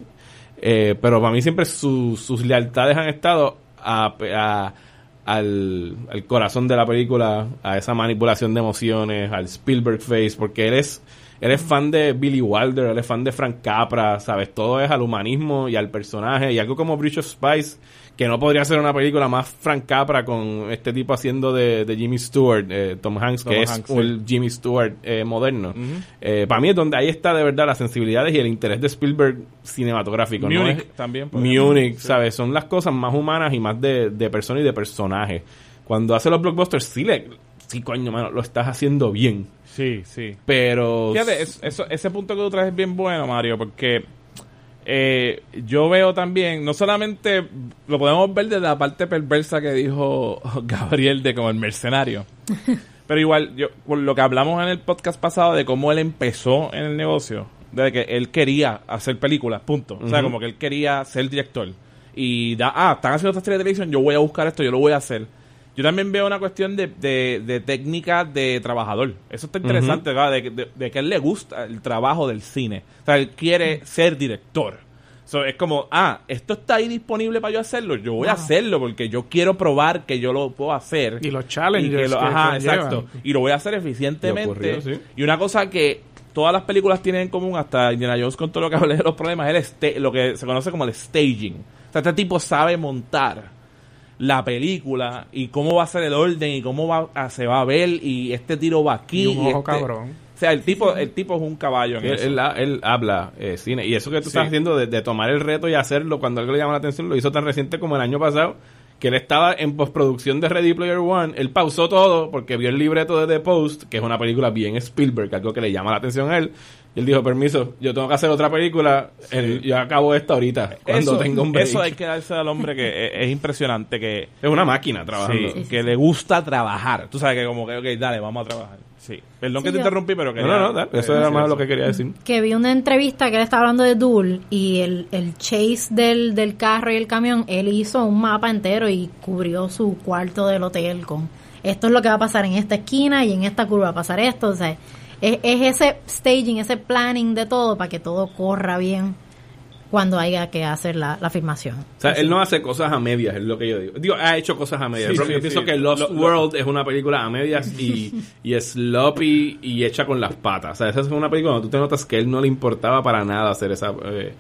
Eh, pero para mí siempre su- sus lealtades han estado a, a- al, al corazón de la película, a esa manipulación de emociones, al Spielberg face, porque él es, fan de Billy Wilder, él es fan de Frank Capra, ¿sabes? Todo es al humanismo y al personaje, y algo como Bridge of Spice, que no podría ser una película más Frank Capra con este tipo haciendo de, de Jimmy Stewart, eh, Tom Hanks, Tom que Hanks, es sí. un Jimmy Stewart eh, moderno. Eh, para mí es donde ahí está de verdad las sensibilidades y el interés de Spielberg cinematográfico. ¿no? Munich Es- también, Munich, ejemplo. ¿sabes? Son las cosas más humanas y más de, de persona y de personaje. Cuando hace los blockbusters, sí, le, sí, coño, mano, lo estás haciendo bien. Sí, sí. Pero... Fíjate, es- eso, ese punto que tú traes es bien bueno, Mario, porque eh, yo veo también, no solamente lo podemos ver desde la parte perversa que dijo Gabriel de como el mercenario, pero igual, yo, por lo que hablamos en el podcast pasado de cómo él empezó en el negocio, de que él quería hacer películas, punto. O sea, como que él quería ser director. Y da, ah, están haciendo esta serie de televisión, yo voy a buscar esto, yo lo voy a hacer. Yo también veo una cuestión de, de, de técnica de trabajador. Eso está interesante, ¿verdad? De, que- de- de que a él le gusta el trabajo del cine. O sea, él quiere ser director. So, es como, ah, esto está ahí disponible para yo hacerlo. Yo voy a hacerlo porque yo quiero probar que yo lo puedo hacer. Y los challenges Y que lo- que ajá, exacto. Y lo voy a hacer eficientemente. Le ocurrió, sí. Y una cosa que todas las películas tienen en común, hasta Indiana Jones con todo lo que hablé de los problemas, es lo que se conoce como el staging. O sea, este tipo sabe montar la película y cómo va a ser el orden y cómo va a- se va a ver y este tiro va aquí. Y un ojo este- cabrón. O sea, el tipo, el tipo es un caballo en Él, eso. él, él habla eh, cine. Y eso que tú Sí. estás haciendo de, de tomar el reto y hacerlo cuando algo le llama la atención, lo hizo tan reciente como el año pasado, que él estaba en postproducción de Ready Player One. Él pausó todo porque vio el libreto de The Post, que es una película bien Spielberg, algo que le llama la atención a él. Y él dijo, permiso, yo tengo que hacer otra película. El- yo acabo esta ahorita, cuando eso, tenga un break. eso hay que darse al hombre que es, es impresionante que Es una máquina trabajando. sí, que le gusta trabajar. Tú sabes que como que, ok, dale, vamos a trabajar. Sí. Perdón Sí, que te yo- interrumpí, pero que No, no, no, dale, eso era más lo que quería decir. que vi una entrevista que él estaba hablando de Duel y el, el chase del, del carro y el camión, él hizo un mapa entero y cubrió su cuarto del hotel con esto es lo que va a pasar en esta esquina y en esta curva va a pasar esto, o sea, es, es ese staging, ese planning de todo para que todo corra bien cuando haya que hacer la, la filmación. O sea, él no hace cosas a medias, es lo que yo digo. Digo, ha hecho cosas a medias. Sí, Pero sí, yo pienso sí. que Lost Lo- lo- World es una película a medias y, y es sloppy y hecha con las patas. O sea, esa es una película donde tú te notas que a él no le importaba para nada hacer esa... eh,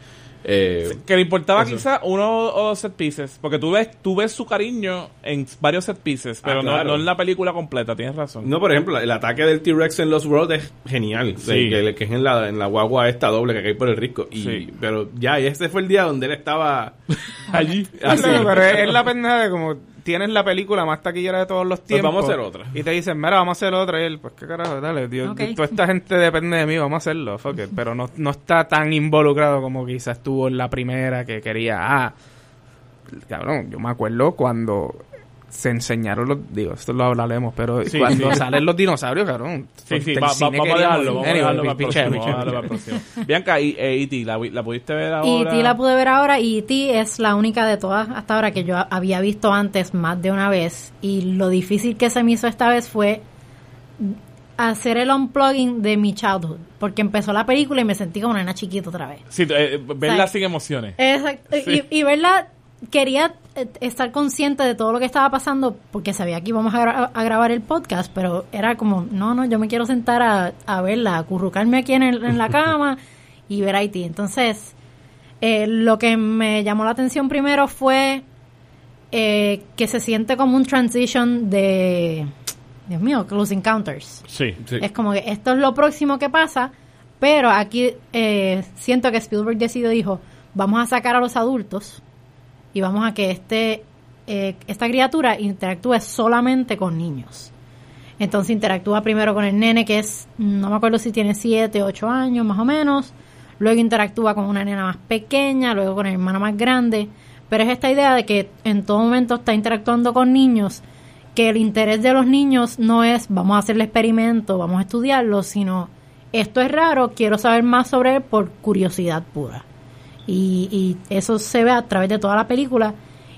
eh, Que le importaba Eso. quizá uno o dos set pieces. Porque tú ves, tú ves su cariño en varios set pieces, pero Ah, no- claro. no, en la película completa, tienes razón. no, por ejemplo, el ataque del T-Rex en Lost World es genial. Sí. que, que es en la, en la guagua esta doble que cae por el risco. Y, Sí. Pero ya, y ese fue el día donde él estaba Allí. así. Pero, pero es, es la pendeja de como tienes la película más taquillera de todos los Pues tiempos. vamos a hacer otra. Y te dicen, mira, vamos a hacer otra. Y él, pues qué carajo, dale, Dios, toda esta gente depende de mí, vamos a hacerlo, fuck it. Pero no, no está tan involucrado como quizás estuvo en la primera que quería, ah, cabrón, yo me acuerdo cuando se enseñaron los, digo, esto lo hablaremos, pero Sí, cuando sí. salen los dinosaurios, cabrón. Sí, sí, el va- vamos a dejarlo, vamos a dejarlo para. Bianca, y eh, E.T., ¿la, la pudiste ver ahora? Y E.T. la pude ver ahora y E.T. es la única de todas hasta ahora que yo había visto antes más de una vez y lo difícil que se me hizo esta vez fue hacer el unplugging de mi childhood porque empezó la película y me sentí como una nena chiquita otra vez. Sí, eh, verla Sí. sin emociones. Exacto. Sí. Y, y verla, quería eh, estar consciente de todo lo que estaba pasando porque sabía que íbamos a, gra- a grabar el podcast, pero era como, no, no, yo me quiero sentar a, a verla, a currucarme aquí en, el- en la cama y ver a Haití. Entonces, eh, lo que me llamó la atención primero fue eh, que se siente como un transition de, Dios mío, Close Encounters. Sí. Sí. Es como que esto es lo próximo que pasa, pero aquí eh, siento que Spielberg decidió, dijo, vamos a sacar a los adultos y vamos a que este eh, esta criatura interactúe solamente con niños. Entonces interactúa primero con el nene que es, no me acuerdo si tiene 7, 8 años más o menos, luego interactúa con una nena más pequeña, luego con el hermano más grande, pero es esta idea de que en todo momento está interactuando con niños, que el interés de los niños no es vamos a hacer el experimento, vamos a estudiarlo, sino esto es raro, quiero saber más sobre él por curiosidad pura. Y, y eso se ve a través de toda la película.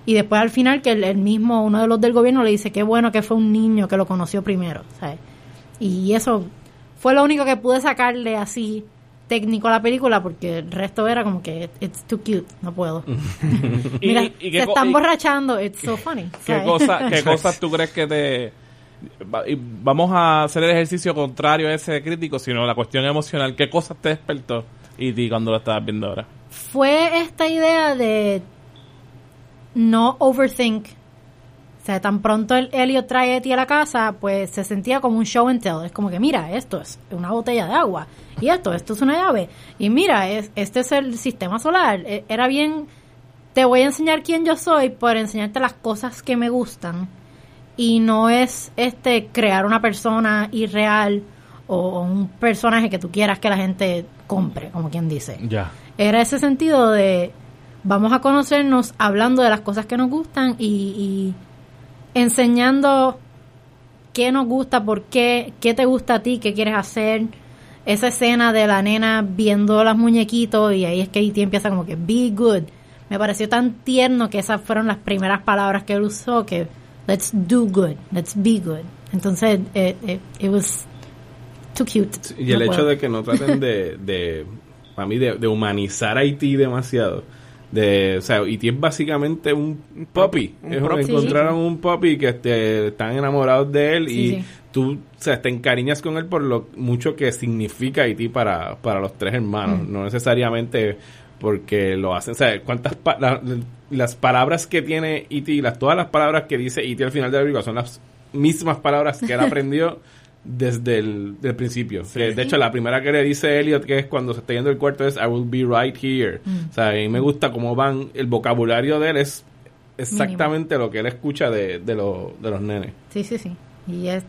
Y después al final que el, el mismo, uno de los del gobierno le dice que bueno que fue un niño que lo conoció primero. ¿sabes? Y eso fue lo único que pude sacarle así técnico la película porque el resto era como que it's too cute, no puedo. Y- Mira, y- y qué se están borrachando, it's so funny. ¿Qué, ¿sabes? cosa, ¿Qué cosas tú crees que te... Vamos a hacer el ejercicio contrario a ese crítico, sino la cuestión emocional. ¿Qué cosas te despertó y ti cuando lo estabas viendo ahora? Fue esta idea de no overthink. O sea, tan pronto el Elliot trae a ti a la casa, pues se sentía como un show and tell. Es como que, mira, esto es una botella de agua. Y esto, esto es una llave. Y mira, es, este es el sistema solar. E- Era bien, te voy a enseñar quién yo soy por enseñarte las cosas que me gustan. Y no es este crear una persona irreal o, un personaje que tú quieras que la gente compre, como quien dice Ya. era ese sentido de vamos a conocernos hablando de las cosas que nos gustan y, y enseñando qué nos gusta, por qué, qué te gusta a ti, qué quieres hacer. Esa escena de la nena viendo las muñequitos y ahí es que E.T. empieza como que be good. Me pareció tan tierno que esas fueron las primeras palabras que él usó que let's do good, let's be good. Entonces, it, it, it was too cute. Y el No hecho puedo. de que no traten de, de para mí, de, de humanizar a Haití demasiado. De, o sea, Haití es básicamente un puppy. Un Es- puppy. encontraron un puppy que este, están enamorados de él Sí, y sí. tú o sea, te encariñas con él por lo mucho que significa Haití para, para los tres hermanos. Mm. No necesariamente porque lo hacen. O sea, cuántas pa- la- las palabras que tiene E.T., las, todas las palabras que dice E.T. al final de la película son las mismas palabras que él aprendió desde el del principio. Que, de hecho, la primera que le dice Elliot, que es cuando se está yendo el cuarto, es I will be right here. Mm. O sea, a mí me gusta cómo van, el vocabulario de él es exactamente lo que él escucha de, de, lo- de los nenes. Sí, sí, sí. Y es,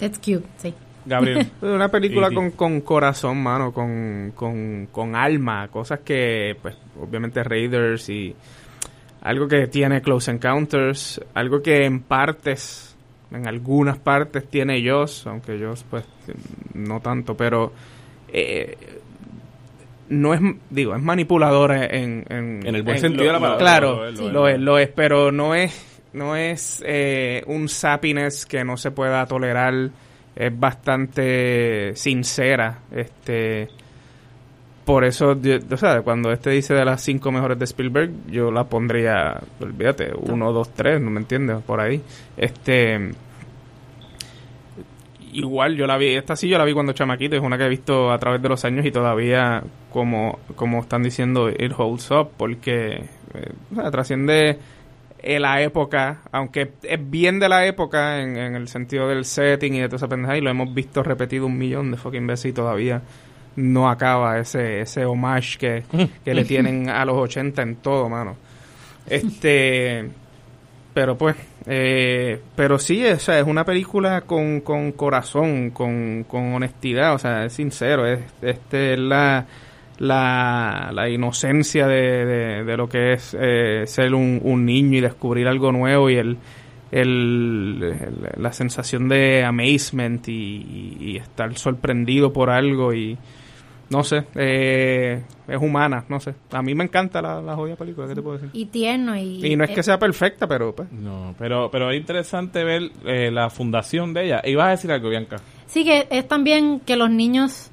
it's cute, sí. Gabriel. Es una película con, con corazón, mano, con, con, con alma, cosas que, pues, obviamente Raiders y algo que tiene Close Encounters, algo que en partes, en algunas partes tiene Joss, aunque Joss, pues, no tanto, pero eh, no es, digo, es manipuladora en... En, En el buen sentido de la palabra. Claro, Lo es, lo es, lo es, es. lo es, pero no es, no es eh, un sappiness que no se pueda tolerar. Es bastante sincera. Este, por eso, o sea, cuando este dice de las cinco mejores de Spielberg, yo la pondría, olvídate, uno, dos, tres, no me entiendes, por ahí. Este, igual yo la vi, esta sí yo la vi cuando chamaquito, es una que he visto a través de los años y todavía, como, como están diciendo, it holds up, porque eh, o sea, trasciende en la época, aunque es bien de la época en, en el sentido del setting y de toda esa pendeja, y lo hemos visto repetido un millón de fucking veces y todavía no acaba ese, ese homage que, que le tienen a los 80 en todo, mano. Este, pero pues, eh, pero sí, o sea, es una película con, con corazón, con, con honestidad, o sea, es sincero, es, este, es la, la, la inocencia de, de, de lo que es eh, ser un, un niño y descubrir algo nuevo y el, el, el- la sensación de amazement y, y- y estar sorprendido por algo y no sé, eh, es humana, no sé. A mí me encanta la, la jodida película, ¿qué te puedo decir? Y tierno y... Y no es eh, que sea perfecta, pero pues, No, pero, pero es interesante ver eh, la fundación de ella. Ibas a decir algo, Bianca. Sí, que es también que los niños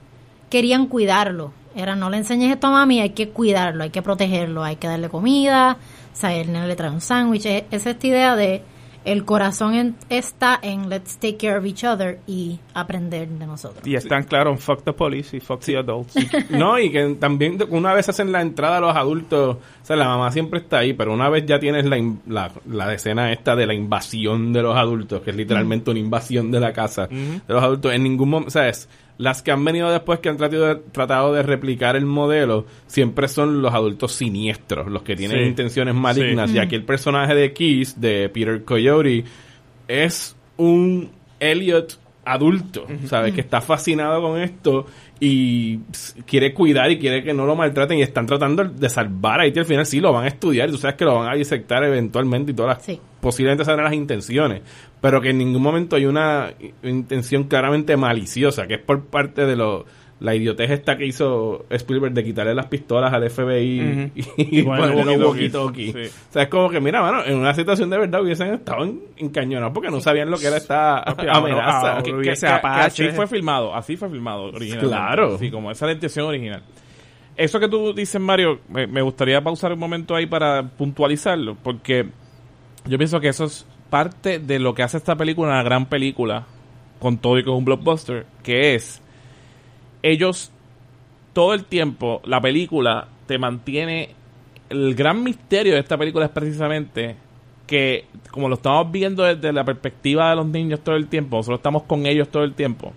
querían cuidarlo. Era, no le enseñes esto a mami, hay que cuidarlo, hay que protegerlo, hay que darle comida, o sea, el nene le trae un sándwich. Es, es esta idea de el corazón en- está en let's take care of each other y aprender de nosotros. y están claro en Fuck the Police y Fuck the Adults. No, y que también una vez hacen la entrada a los adultos, o sea, la mamá siempre está ahí, pero una vez ya tienes la, la, la escena esta de la invasión de los adultos, que es literalmente una invasión de la casa de los adultos, en ningún momento, ¿sabes? Las que han venido después que han tratado de, tratado de replicar el modelo, siempre son los adultos siniestros, los que tienen Sí. intenciones malignas. Sí. Y aquí el personaje de Keys, de Peter Coyote, es un Elliot adulto, ¿sabes? Que está fascinado con esto y quiere cuidar y quiere que no lo maltraten y están tratando de salvar a Haití al final. Sí, lo van a estudiar y tú sabes que lo van a disectar eventualmente y todas las... Sí. Posiblemente sabrán las intenciones, pero que en ningún momento hay una intención claramente maliciosa, que es por parte de los la idiotez esta que hizo Spielberg de quitarle las pistolas al FBI y, Bueno, ponerle. Sí. O sea, es como que, mira, mano, en una situación de verdad hubiesen estado en- encañonados porque no sabían lo que era esta amenaza. ahora- que, que- que- que Apache. así fue filmado, así fue filmado originalmente. Claro. Sí, como esa es la intención original. Eso que tú dices, Mario, me, me gustaría pausar un momento ahí para puntualizarlo, porque yo pienso que eso es parte de lo que hace esta película una gran película, con todo y con un blockbuster, que es, ellos todo el tiempo, la película te mantiene, el gran misterio de esta película es precisamente que, como lo estamos viendo desde la perspectiva de los niños todo el tiempo, nosotros estamos con ellos todo el tiempo,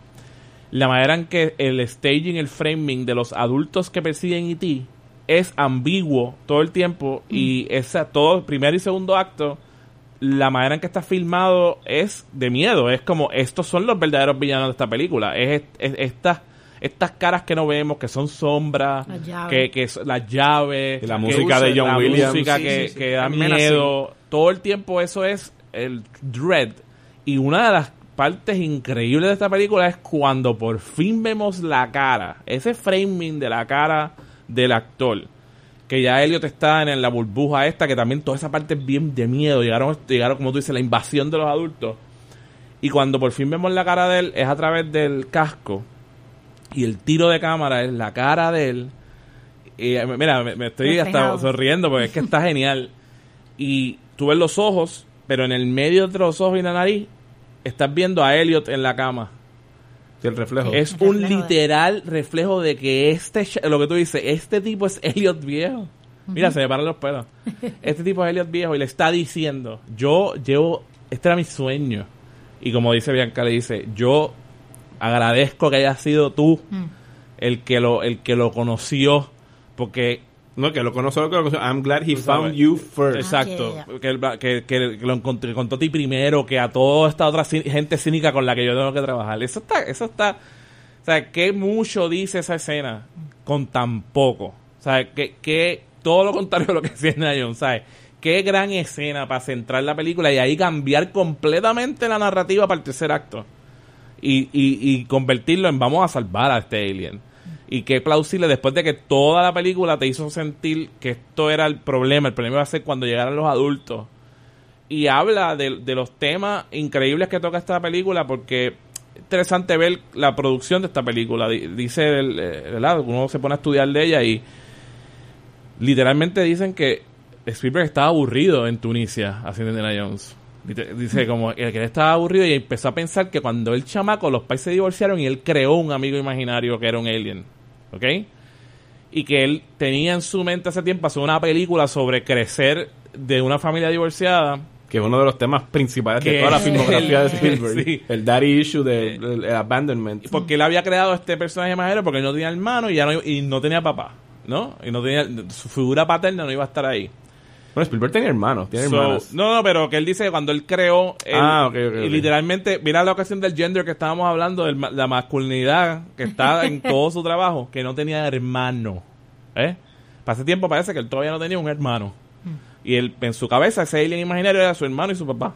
la manera en que el staging, el framing de los adultos que persiguen E.T. es ambiguo todo el tiempo y esa, todo primer y segundo acto, la manera en que está filmado es de miedo. Es como, estos son los verdaderos villanos de esta película. Es, es- estas estas caras que no vemos, que son sombras, que, que las llaves, Y la que música de John la Williams. música Sí, que, sí, sí. que da miedo. Todo el tiempo eso es el dread. Y una de las partes increíbles de esta película es cuando por fin vemos la cara, ese framing de la cara del actor. Que ya Elliot está en la burbuja esta, que también toda esa parte es bien de miedo. Llegaron, llegaron, como tú dices, la invasión de los adultos. Y cuando por fin vemos la cara de él, es a través del casco. Y el tiro de cámara es la cara de él. Y eh, mira, me, me estoy hasta sonriendo porque es que está genial. Y tú ves los ojos, pero en el medio de los ojos y la nariz, estás viendo a Elliot en la cama. Sí, el reflejo. Es El un reflejo de- literal reflejo de que este, lo que tú dices, este tipo es Elliot viejo. Mira, se me paran los pelos. Este tipo es Elliot viejo y le está diciendo, yo llevo, este era mi sueño. Y como dice Bianca, le dice, yo agradezco que hayas sido tú Mm. el que lo, el que lo conoció, porque No, que lo conozco, que lo conozco. I'm glad he Tú found sabes. you first. Exacto, Ah, que, el- que, que lo encontré, contó a ti primero, que a toda esta otra gente cínica con la que yo tengo que trabajar. Eso está, eso está, o sea, que mucho dice esa escena con tan poco. O sea, que, que todo lo contrario de lo que decía Nayon, ¿sabes? Qué gran escena para centrar la película y ahí cambiar completamente la narrativa para el tercer acto. Y, y, convertirlo en vamos a salvar a este alien. Y qué plausible después de que toda la película te hizo sentir que esto era el problema. El problema iba a ser cuando llegaran los adultos. Y habla de, los temas increíbles que toca esta película porque es interesante ver la producción de esta película. Di- Dice, eh, ¿verdad? Uno se pone a estudiar de ella y literalmente dicen que Spielberg estaba aburrido en Tunisia haciendo Indiana Jones. Dice como que él estaba aburrido y empezó a pensar que cuando el chamaco, los pais se divorciaron y él creó un amigo imaginario que era un alien. ¿Ok? Y que él tenía en su mente hace tiempo hacer una película sobre crecer de una familia divorciada. Que es uno de los temas principales de toda la filmografía de el- Spielberg. sí. El daddy issue del el- el abandonment. Porque él había creado este personaje imaginero porque él no tenía hermano y, ya no, y no tenía papá. ¿No? Y no tenía. Su figura paterna no iba a estar ahí. Bueno, Spielberg tenía hermanos, tiene So, hermanas. no, no, pero que él dice que cuando él creó. él- Ah, ok, ok, Y literalmente, mira la ocasión del gender que estábamos hablando, de la masculinidad que está en todo su trabajo, que no tenía hermano. ¿Eh? Para ese tiempo parece que él todavía no tenía un hermano. Y él, en su cabeza, ese alien imaginario era su hermano y su papá.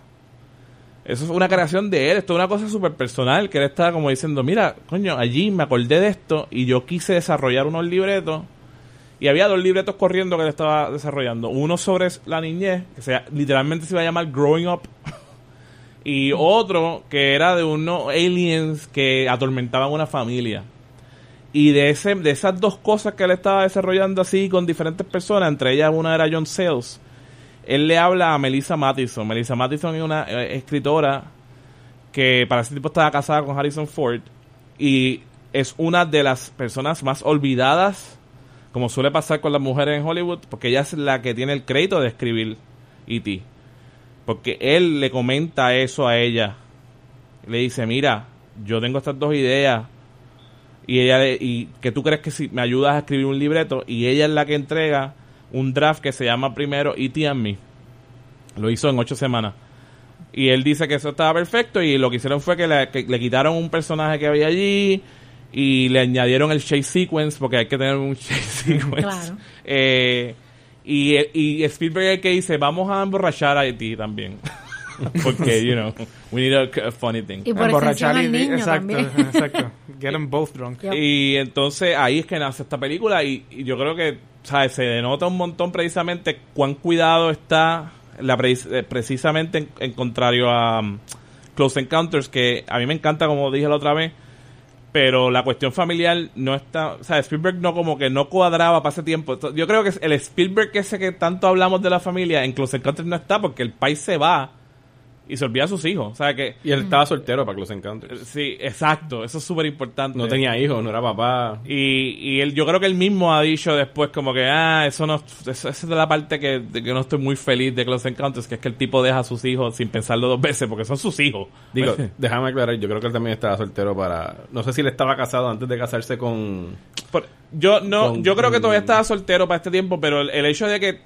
Eso es una creación de él, esto es una cosa súper personal, que él estaba como diciendo, mira, coño, allí me acordé de esto y yo quise desarrollar unos libretos y había dos libretos corriendo que él estaba desarrollando. Uno sobre la niñez, que sea, literalmente se iba a llamar Growing Up. Y otro que era de unos aliens que atormentaban una familia. Y de ese, de esas dos cosas que él estaba desarrollando así con diferentes personas, entre ellas una era John Sales, él le habla a Melissa Mattison. Melissa Mattison es una eh, escritora que para ese tiempo estaba casada con Harrison Ford y es una de las personas más olvidadas, como suele pasar con las mujeres en Hollywood, porque ella es la que tiene el crédito de escribir E.T. Porque él le comenta eso a ella. Le dice, mira, yo tengo estas dos ideas. Y ella le- y que tú crees que si me ayudas a escribir un libreto y ella es la que entrega un draft que se llama primero E.T. and Me. Lo hizo en ocho semanas. Y él dice que eso estaba perfecto y lo que hicieron fue que le, que le quitaron un personaje que había allí y le añadieron el chase sequence porque hay que tener un chase sequence. Claro. Eh, y, y Spielberg es el que dice, vamos a emborrachar a ti también. Porque, you know, we need a, a funny thing. Y por Emborrachar extensión al niño exacto, también. exacto. Get them both drunk. Yep. Y entonces ahí es que nace esta película y, y yo creo que ¿sabes? se denota un montón precisamente cuán cuidado está la pre- eh, precisamente en, en contrario a um, Close Encounters, que a mí me encanta como dije la otra vez, pero la cuestión familiar no está, o sea, Spielberg no como que no cuadraba para tiempo. Yo creo que el Spielberg ese que tanto hablamos de la familia en Close Encounters no está porque el país se va y se olvida a sus hijos, o sea que Y él estaba soltero para Close Encounters. sí, exacto, eso es súper importante. No tenía hijos, no era papá. Y, y él, yo creo que él mismo ha dicho después como que, ah, eso no, eso, esa es de la parte que, de que no estoy muy feliz de Close Encounters, que es que el tipo deja a sus hijos sin pensarlo dos veces, porque son sus hijos. Digo, déjame aclarar, yo creo que él también estaba soltero para... No sé si él estaba casado antes de casarse con... Por- yo no, Con- yo creo que todavía estaba soltero para este tiempo, pero el, el hecho de que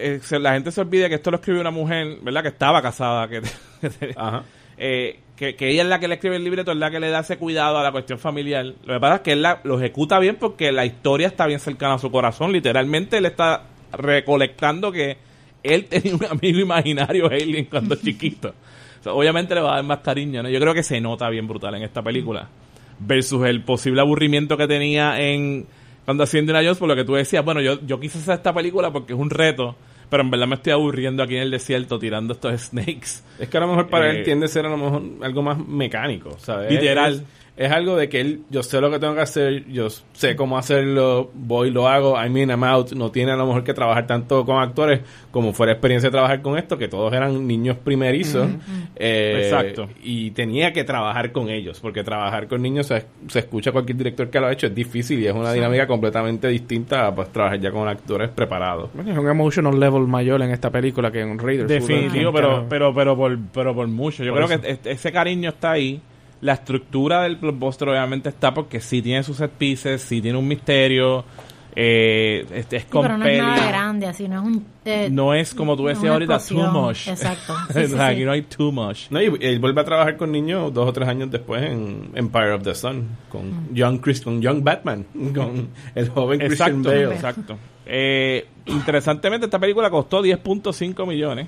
eh, se- la gente se olvide que esto lo escribió una mujer, ¿verdad? Que estaba casada, que, Ajá. eh, que, que ella es la que le escribe el libreto, es la que le da ese cuidado a la cuestión familiar. Lo que pasa es que él la- lo ejecuta bien porque la historia está bien cercana a su corazón. Literalmente él está recolectando que él tenía un amigo imaginario alien cuando chiquito. O sea, obviamente le va a dar más cariño, ¿no? Yo creo que se nota bien brutal en esta película. Versus el posible aburrimiento que tenía en cuando hacía Indiana Jones, por lo que tú decías, bueno, yo, yo quise hacer esta película porque es un reto, pero en verdad me estoy aburriendo aquí en el desierto tirando estos snakes. Es que a lo mejor para Eh, él tiende a ser a lo mejor algo más mecánico, ¿sabes? Literal. Es, algo de que él, yo sé lo que tengo que hacer, yo sé cómo hacerlo, voy, lo hago, I mean, I'm out. No tiene a lo mejor que trabajar tanto con actores como fue la experiencia de trabajar con esto, que todos eran niños primerizos. eh, Exacto. Y tenía que trabajar con ellos, porque trabajar con niños se, se escucha cualquier director que lo ha hecho, es difícil y es una dinámica completamente distinta a pues, trabajar ya con actores preparados. Bueno, es un emotional level mayor en esta película que en Raiders. Definitivo, pero, pero, pero, por, pero por mucho. Yo Por creo eso. que es- ese cariño está ahí. La estructura del blockbuster obviamente está porque sí tiene sus set pieces, sí tiene un misterio, eh, es, es Sí, pero no es nada grande, así, no es un... eh, No es como tú decías ahorita, explosión. too much. Exacto. Sí, sí, sea, sí. aquí no hay too much. No, y él vuelve a trabajar con niños dos o tres años después en Empire of the Sun, con Young Chris, con Young Batman, con el joven Christian Exacto, Bale. exacto. Eh, interesantemente, esta película costó 10.5 millones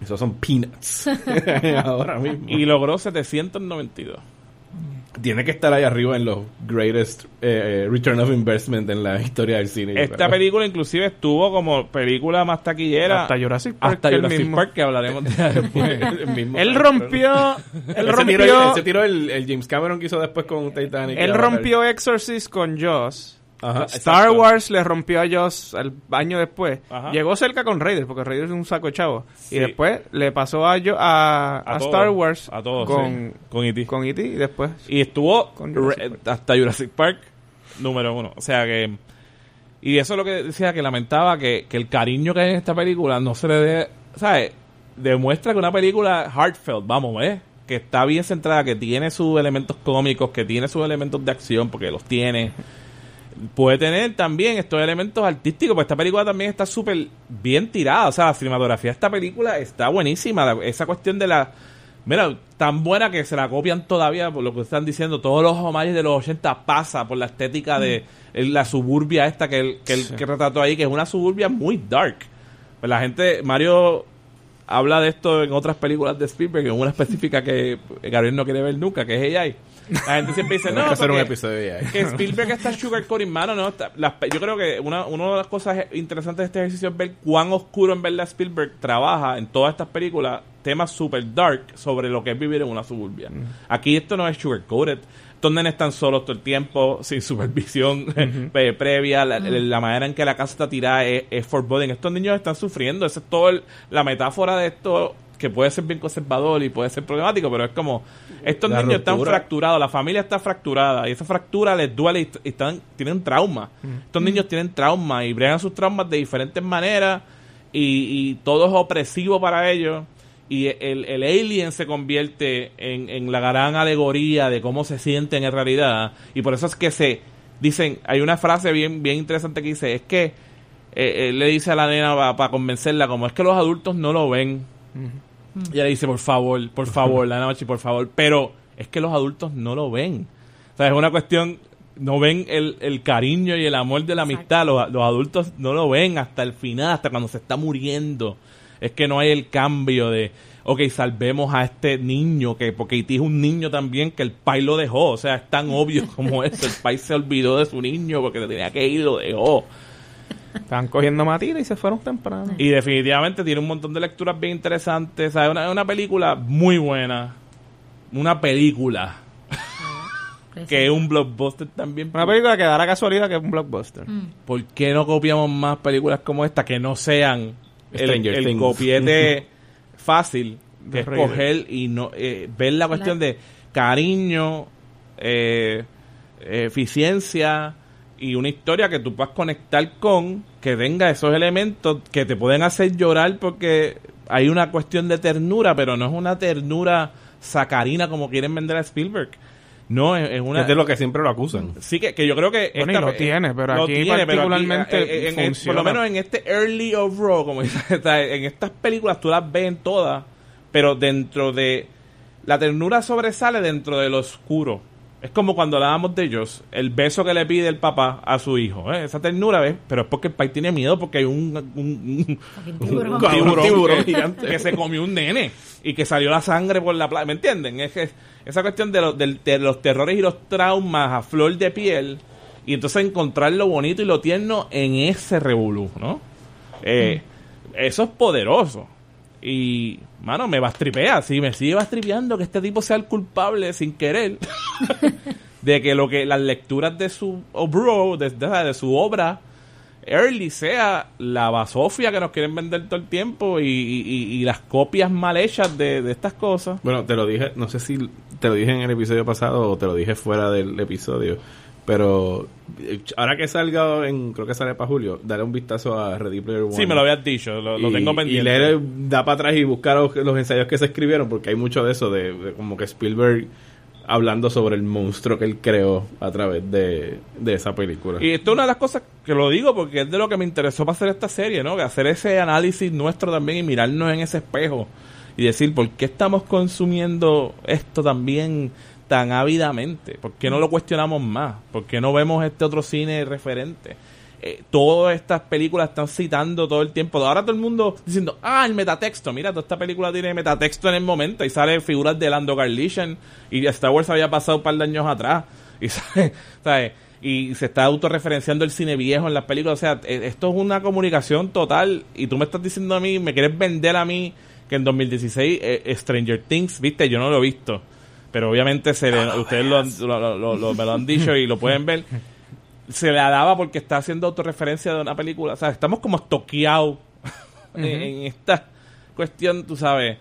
Esos son peanuts. Ahora mismo. y logró 792. Tiene que estar ahí arriba en los greatest eh, return of investment en la historia del cine. Esta creo. película inclusive estuvo como película más taquillera Hasta Jurassic Park. hasta el Jurassic mismo. Park, que hablaremos de después. El mismo Él rompió... Él Ese rompió... ese tiró el, el James Cameron que hizo después con Titanic. Él rompió Exorcist con Joss. Ajá, Star. Wars le rompió a Joss el año después. Ajá. Llegó cerca con Raiders, porque Raiders es un saco de chavo. Sí. Y después le pasó a, Jo- a, Star Wars a todos, con, sí, con E.T. con E.T. y después... Y estuvo Con Jurassic hasta Jurassic Park número uno. O sea que... Y eso es lo que decía, que lamentaba que, que el cariño que hay en esta película no se le dé... ¿Sabes? Demuestra que una película heartfelt, vamos, ¿eh? Que está bien centrada, que tiene sus elementos cómicos, que tiene sus elementos de acción, porque los tiene. Puede tener también estos elementos artísticos, porque esta película también está súper bien tirada. O sea, la cinematografía de esta película está buenísima. La- esa cuestión de la... Mira, tan buena que se la copian todavía por lo que están diciendo. Todos los homages de los 80 pasa por la estética de el- la suburbia esta que él, que, que retrató ahí, que es una suburbia muy dark. Pues la gente, Mario habla de esto en otras películas de Spielberg, en una específica que Gabriel no quiere ver nunca, que es AI. La gente siempre dice, no, que hacer un episodio ahí. que Spielberg está sugarcoating, mano, no, está- las yo creo que una, una de las cosas interesantes de este ejercicio es ver cuán oscuro en verdad Spielberg trabaja en todas estas películas temas super dark sobre lo que es vivir en una suburbia. Aquí esto no es sugarcoated. Estos nenes están solos todo el tiempo, sin supervisión pre- previa. La, la manera en que la casa está tirada es, es foreboding. Estos niños están sufriendo. Esa es toda la metáfora de esto que puede ser bien conservador y puede ser problemático, pero es como estos La niños están fracturados, la familia está fracturada y esa fractura les duele y están, tienen trauma. Estos niños tienen trauma y bregan sus traumas de diferentes maneras y, y todo es opresivo para ellos. Y el, el alien se convierte en, en la gran alegoría de cómo se sienten en realidad. Y por eso es que se dicen, hay una frase bien, bien interesante que dice, es que eh, él le dice a la nena para convencerla, como es que los adultos no lo ven. Y ella le dice, por favor, por favor, la noche, por favor. Pero es que los adultos no lo ven. O sea, es una cuestión, no ven el, el cariño y el amor de la amistad. Los, los adultos no lo ven hasta el final, hasta cuando se está muriendo. Es que no hay el cambio de, ok, salvemos a este niño, que porque Iti es un niño también que el pai lo dejó. O sea, es tan obvio como eso. El pai se olvidó de su niño porque tenía que ir y lo dejó. Estaban cogiendo matita y se fueron temprano. Y definitivamente tiene un montón de lecturas bien interesantes. Es una, una película muy buena. Una película que es un blockbuster también. Una película que dará casualidad que es un blockbuster. ¿Por qué no copiamos más películas como esta que no sean el, Stranger el Things. copiete fácil De que es coger y no eh, ver la cuestión de cariño, eh, eficiencia y una historia que tú puedas conectar con, que tenga esos elementos que te pueden hacer llorar porque hay una cuestión de ternura, pero no es una ternura sacarina como quieren vender a Spielberg. No, es, es una... Es de lo que siempre lo acusan. Sí, que, que yo creo que... Bueno, y lo tiene, pero lo aquí tiene, pero aquí, particularmente eh, en- en- funciona. por lo menos en este early of Raw, como dice, en estas películas tú las ves en todas, pero dentro de... La ternura sobresale dentro de lo oscuro. Es como cuando hablábamos de ellos, el beso que le pide el papá a su hijo. ¿eh? Esa ternura, ¿ves? Pero es porque el país tiene miedo porque hay un, un, un- Fucking un tiburón. tiburón, Tiburón que, gigante. que se comió un nene y que salió la sangre por la playa. ¿Me entienden? Es que esa cuestión de, los- del- de los terrores y los traumas a flor de piel y entonces encontrar lo bonito y lo tierno en ese revolú, ¿no? Eh, Eso es poderoso. Y, mano, me bastripea. Sí, me sigue bastripeando que este tipo sea el culpable sin querer de que lo que las lecturas de su oh, bro, de, de- su obra early sea la basofia que nos quieren vender todo el tiempo y- y- y las copias mal hechas de, de estas cosas. Bueno, te lo dije, no sé si te lo dije en el episodio pasado o te lo dije fuera del episodio, pero eh, ahora que salga en, creo que sale para julio, daré un vistazo a Ready Player One. Sí, me lo habías dicho, lo, lo Y- tengo Y pendiente. leer, da para atrás y buscar los, los ensayos que se escribieron, porque hay mucho de eso, de, de como que Spielberg hablando sobre el monstruo que él creó a través de, de esa película. Y esto es una de las cosas que lo digo porque es de lo que me interesó para hacer esta serie, ¿no? Que hacer ese análisis nuestro también y mirarnos en ese espejo y decir, ¿por qué estamos consumiendo esto también tan ávidamente? ¿Por qué no lo cuestionamos más? ¿Por qué no vemos este otro cine referente? Eh, todas estas películas están citando todo el tiempo. Ahora todo el mundo diciendo, ah, el metatexto. Mira, toda esta película tiene metatexto en el momento. Y sale figuras de Lando Carlishan. Y Star Wars había pasado un par de años atrás. Y ¿sabes? Y se está autorreferenciando el cine viejo en las películas. O sea, eh, esto es una comunicación total. Y tú me estás diciendo a mí, me quieres vender a mí que en 2016 eh, Stranger Things, viste, yo no lo he visto. Pero obviamente se le- ustedes lo, lo- lo- lo- me lo han dicho y lo pueden ver se le daba porque está haciendo autorreferencia de una película. O sea, estamos como estoqueados en, en esta cuestión, tú sabes,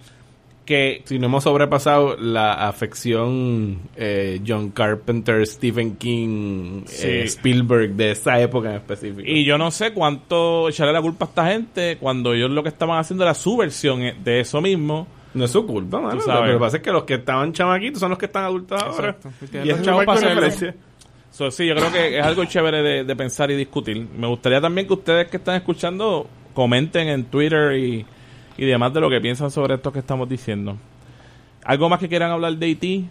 que Si no hemos sobrepasado la afección eh, John Carpenter, Stephen King, Sí. eh, Spielberg de esa época en específico. y yo no sé cuánto echarle la culpa a esta gente cuando ellos lo que estaban haciendo era su versión de eso mismo. No es su culpa, mano. Lo que pasa es que los que estaban chamaquitos son los que están adultos ahora. Y es chavos. So, sí, yo creo que es algo chévere de, de pensar y discutir. Me gustaría también que ustedes que están escuchando comenten en Twitter y, y demás de lo que piensan sobre esto que estamos diciendo. ¿Algo más que quieran hablar de E E.T.?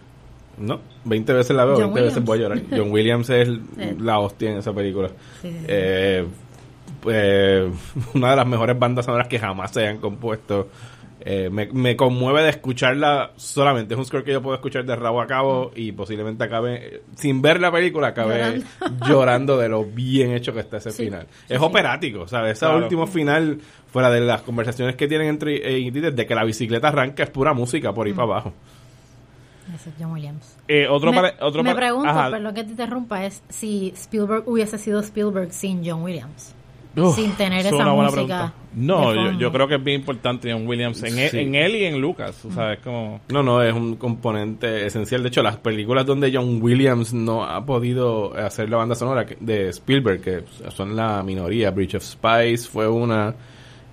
No, 20 veces la veo, John 20 veces voy a llorar. John Williams es el- Sí. la hostia en esa película. Sí, sí, sí. Eh, pues, una de las mejores bandas sonoras que jamás se hayan compuesto. Eh, me, me conmueve de escucharla solamente. Es un score que yo puedo escuchar de rabo a cabo y posiblemente acabe, sin ver la película, acabe Llorando. llorando, de lo bien hecho que está ese Sí, final. sí, es sí. operático, ¿sabes? Ese Claro. último final, fuera de las conversaciones que tienen entre eh, desde que la bicicleta arranca, es pura música por ahí para abajo. Ese es John Williams. Eh, otro me, otro me pregunto, Ajá. perdón que te interrumpa, es si Spielberg hubiese sido Spielberg sin John Williams. Uf, sin tener es esa una buena música pregunta. No, yo, yo creo que es bien importante John Williams en, él, Sí. en él y en Lucas, tú sabes, como... No, no, es un componente esencial. De hecho, las películas donde John Williams no ha podido hacer la banda sonora de Spielberg, que son la minoría, Bridge of Spies fue una,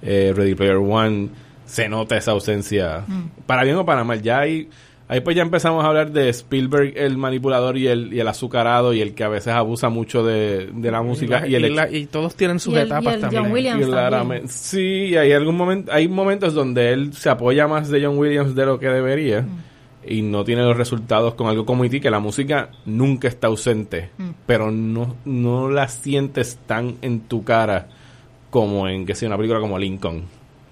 eh, Ready Player One, se nota esa ausencia. Para bien o para mal, ya hay... Ahí pues ya empezamos a hablar de Spielberg, el manipulador y el, y el azucarado y el que a veces abusa mucho de, de la música. Y, el, y, la- y todos tienen sus Y el- y etapas el también. John Williams Claramente. Sí, hay algún momento, hay momentos donde él se apoya más de John Williams de lo que debería Mm. y no tiene los resultados con algo como E.T., que la música nunca está ausente, Mm. pero no, no la sientes tan en tu cara como en, que sea una película como Lincoln.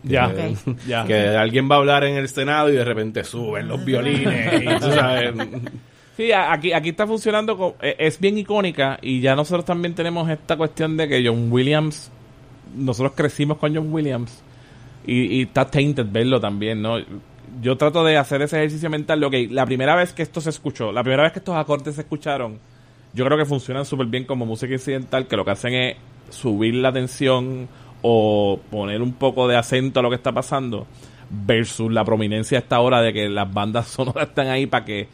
Ya, Que, Ok. ya. que alguien va a hablar en el Senado y de repente suben los violines. y tú sabes. Sí, aquí, aquí está funcionando, eh, es bien icónica y ya nosotros también tenemos esta cuestión de que John Williams, nosotros crecimos con John Williams y, y está tainted verlo también, ¿no? Yo trato de hacer ese ejercicio mental, ok, la primera vez que esto se escuchó, la primera vez que estos acordes se escucharon, yo creo que funcionan súper bien como música incidental, que lo que hacen es subir la tensión o poner un poco de acento a lo que está pasando, versus la prominencia a esta hora de que las bandas sonoras están ahí para que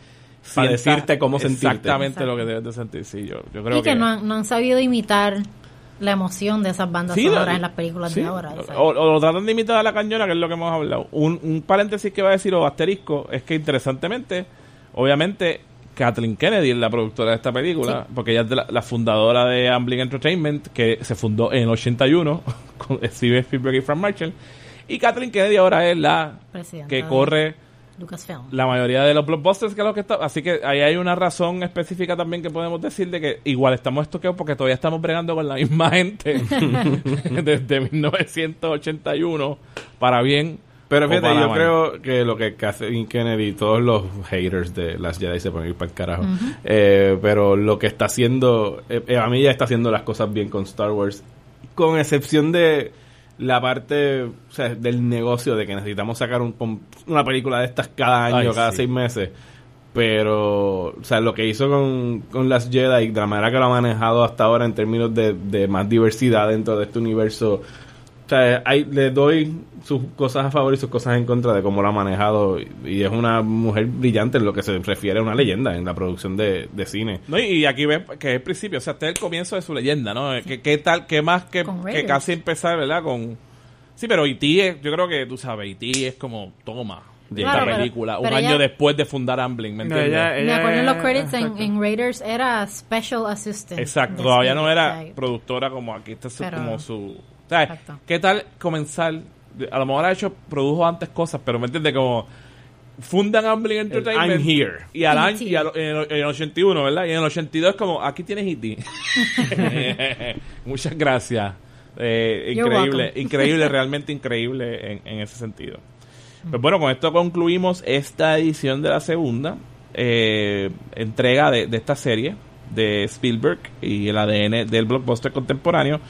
Para decirte cómo sentirte. Exactamente Exacto. lo que debes de sentir, sí, yo, yo creo y que, no, han, no han sabido imitar la emoción de esas bandas Sí, sonoras no, en las películas sí. de ahora. o sea. O, o lo tratan de imitar a la cañona, que es lo que hemos hablado. Un, un paréntesis que va a decir, o asterisco, es que interesantemente, obviamente, Kathleen Kennedy es la productora de esta película, porque ella es de la, la fundadora de Amblin Entertainment, que se fundó en el 81 con Steven Spielberg y Frank Marshall. Y Kathleen Kennedy ahora es la Presidenta que corre Lucasfilm. la mayoría de los blockbusters que es lo que está así que ahí hay una razón específica también que podemos decir de que igual estamos estoqueados porque todavía estamos bregando con la misma gente desde 1981 para bien Pero fíjate, yo creo que lo que Kathleen Kennedy, todos los haters de las Jedi se ponen ir para el carajo. Eh, pero lo que está haciendo, eh, a mí ya está haciendo las cosas bien con Star Wars, con excepción de la parte o sea, del negocio de que necesitamos sacar un, una película de estas cada año, Ay, cada sí. seis meses. Pero, o sea, lo que hizo con, con las Jedi, de la manera que lo ha manejado hasta ahora en términos de, de más diversidad dentro de este universo, sea, hay, le doy sus cosas a favor y sus cosas en contra de cómo lo ha manejado. Y, y es una mujer brillante en lo que se refiere a una leyenda en la producción de, de cine. No, y y aquí ves que es el principio, o sea, este es el comienzo de su leyenda, ¿no? ¿Qué, qué tal, qué más que, que casi empezar, ¿verdad? Con... Sí, pero E.T. es- yo creo que, tú sabes, E.T. es como, toma, de Claro, esta pero- película, un pero año ella- después de fundar Amblin, ¿me No, entiendes? ella- Me ella acuerdo en los es- credits en, en Raiders era Special Assistant. Exacto, todavía no Spielberg, era o productora como aquí, está su, Pero- como su... ¿sabes? Exacto. ¿Qué tal comenzar? A lo mejor ha hecho, produjo antes cosas, pero ¿me entiendes? Como fundan Amblin Entertainment. I'm here. Y, al año, E.T.. y al- en, el, en el 81, ¿verdad? Y en el 82 es como, aquí tienes E.T. Muchas gracias. Eh, increíble, increíble, realmente increíble en, en ese sentido. Pues bueno, con esto concluimos esta edición de la segunda eh, entrega de, de esta serie de Spielberg y el ADN del blockbuster contemporáneo.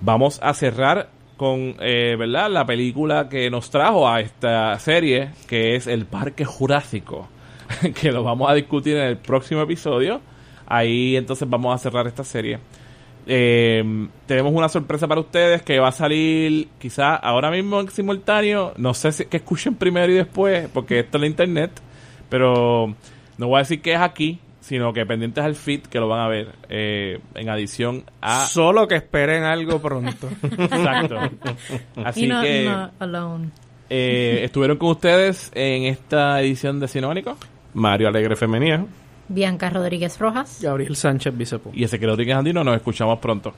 Vamos a cerrar con, eh, ¿verdad? La película que nos trajo a esta serie, que es El Parque Jurásico, que lo vamos a discutir en el próximo episodio. Ahí entonces vamos a cerrar esta serie. Eh, tenemos una sorpresa para ustedes que va a salir quizá ahora mismo en simultáneo. No sé si que escuchen primero y después, porque esto es la internet. Pero no voy a decir que es aquí, sino que pendientes al feed que lo van a ver eh, en adición a. Solo que esperen algo pronto. Exacto. Así Y no, que no alone. eh, estuvieron con ustedes en esta edición de Sinónico. Mario Alegre Femenía. Bianca Rodríguez Rojas. Gabriel Sánchez Bicepo. Y ese que Rodríguez Andino, nos escuchamos pronto.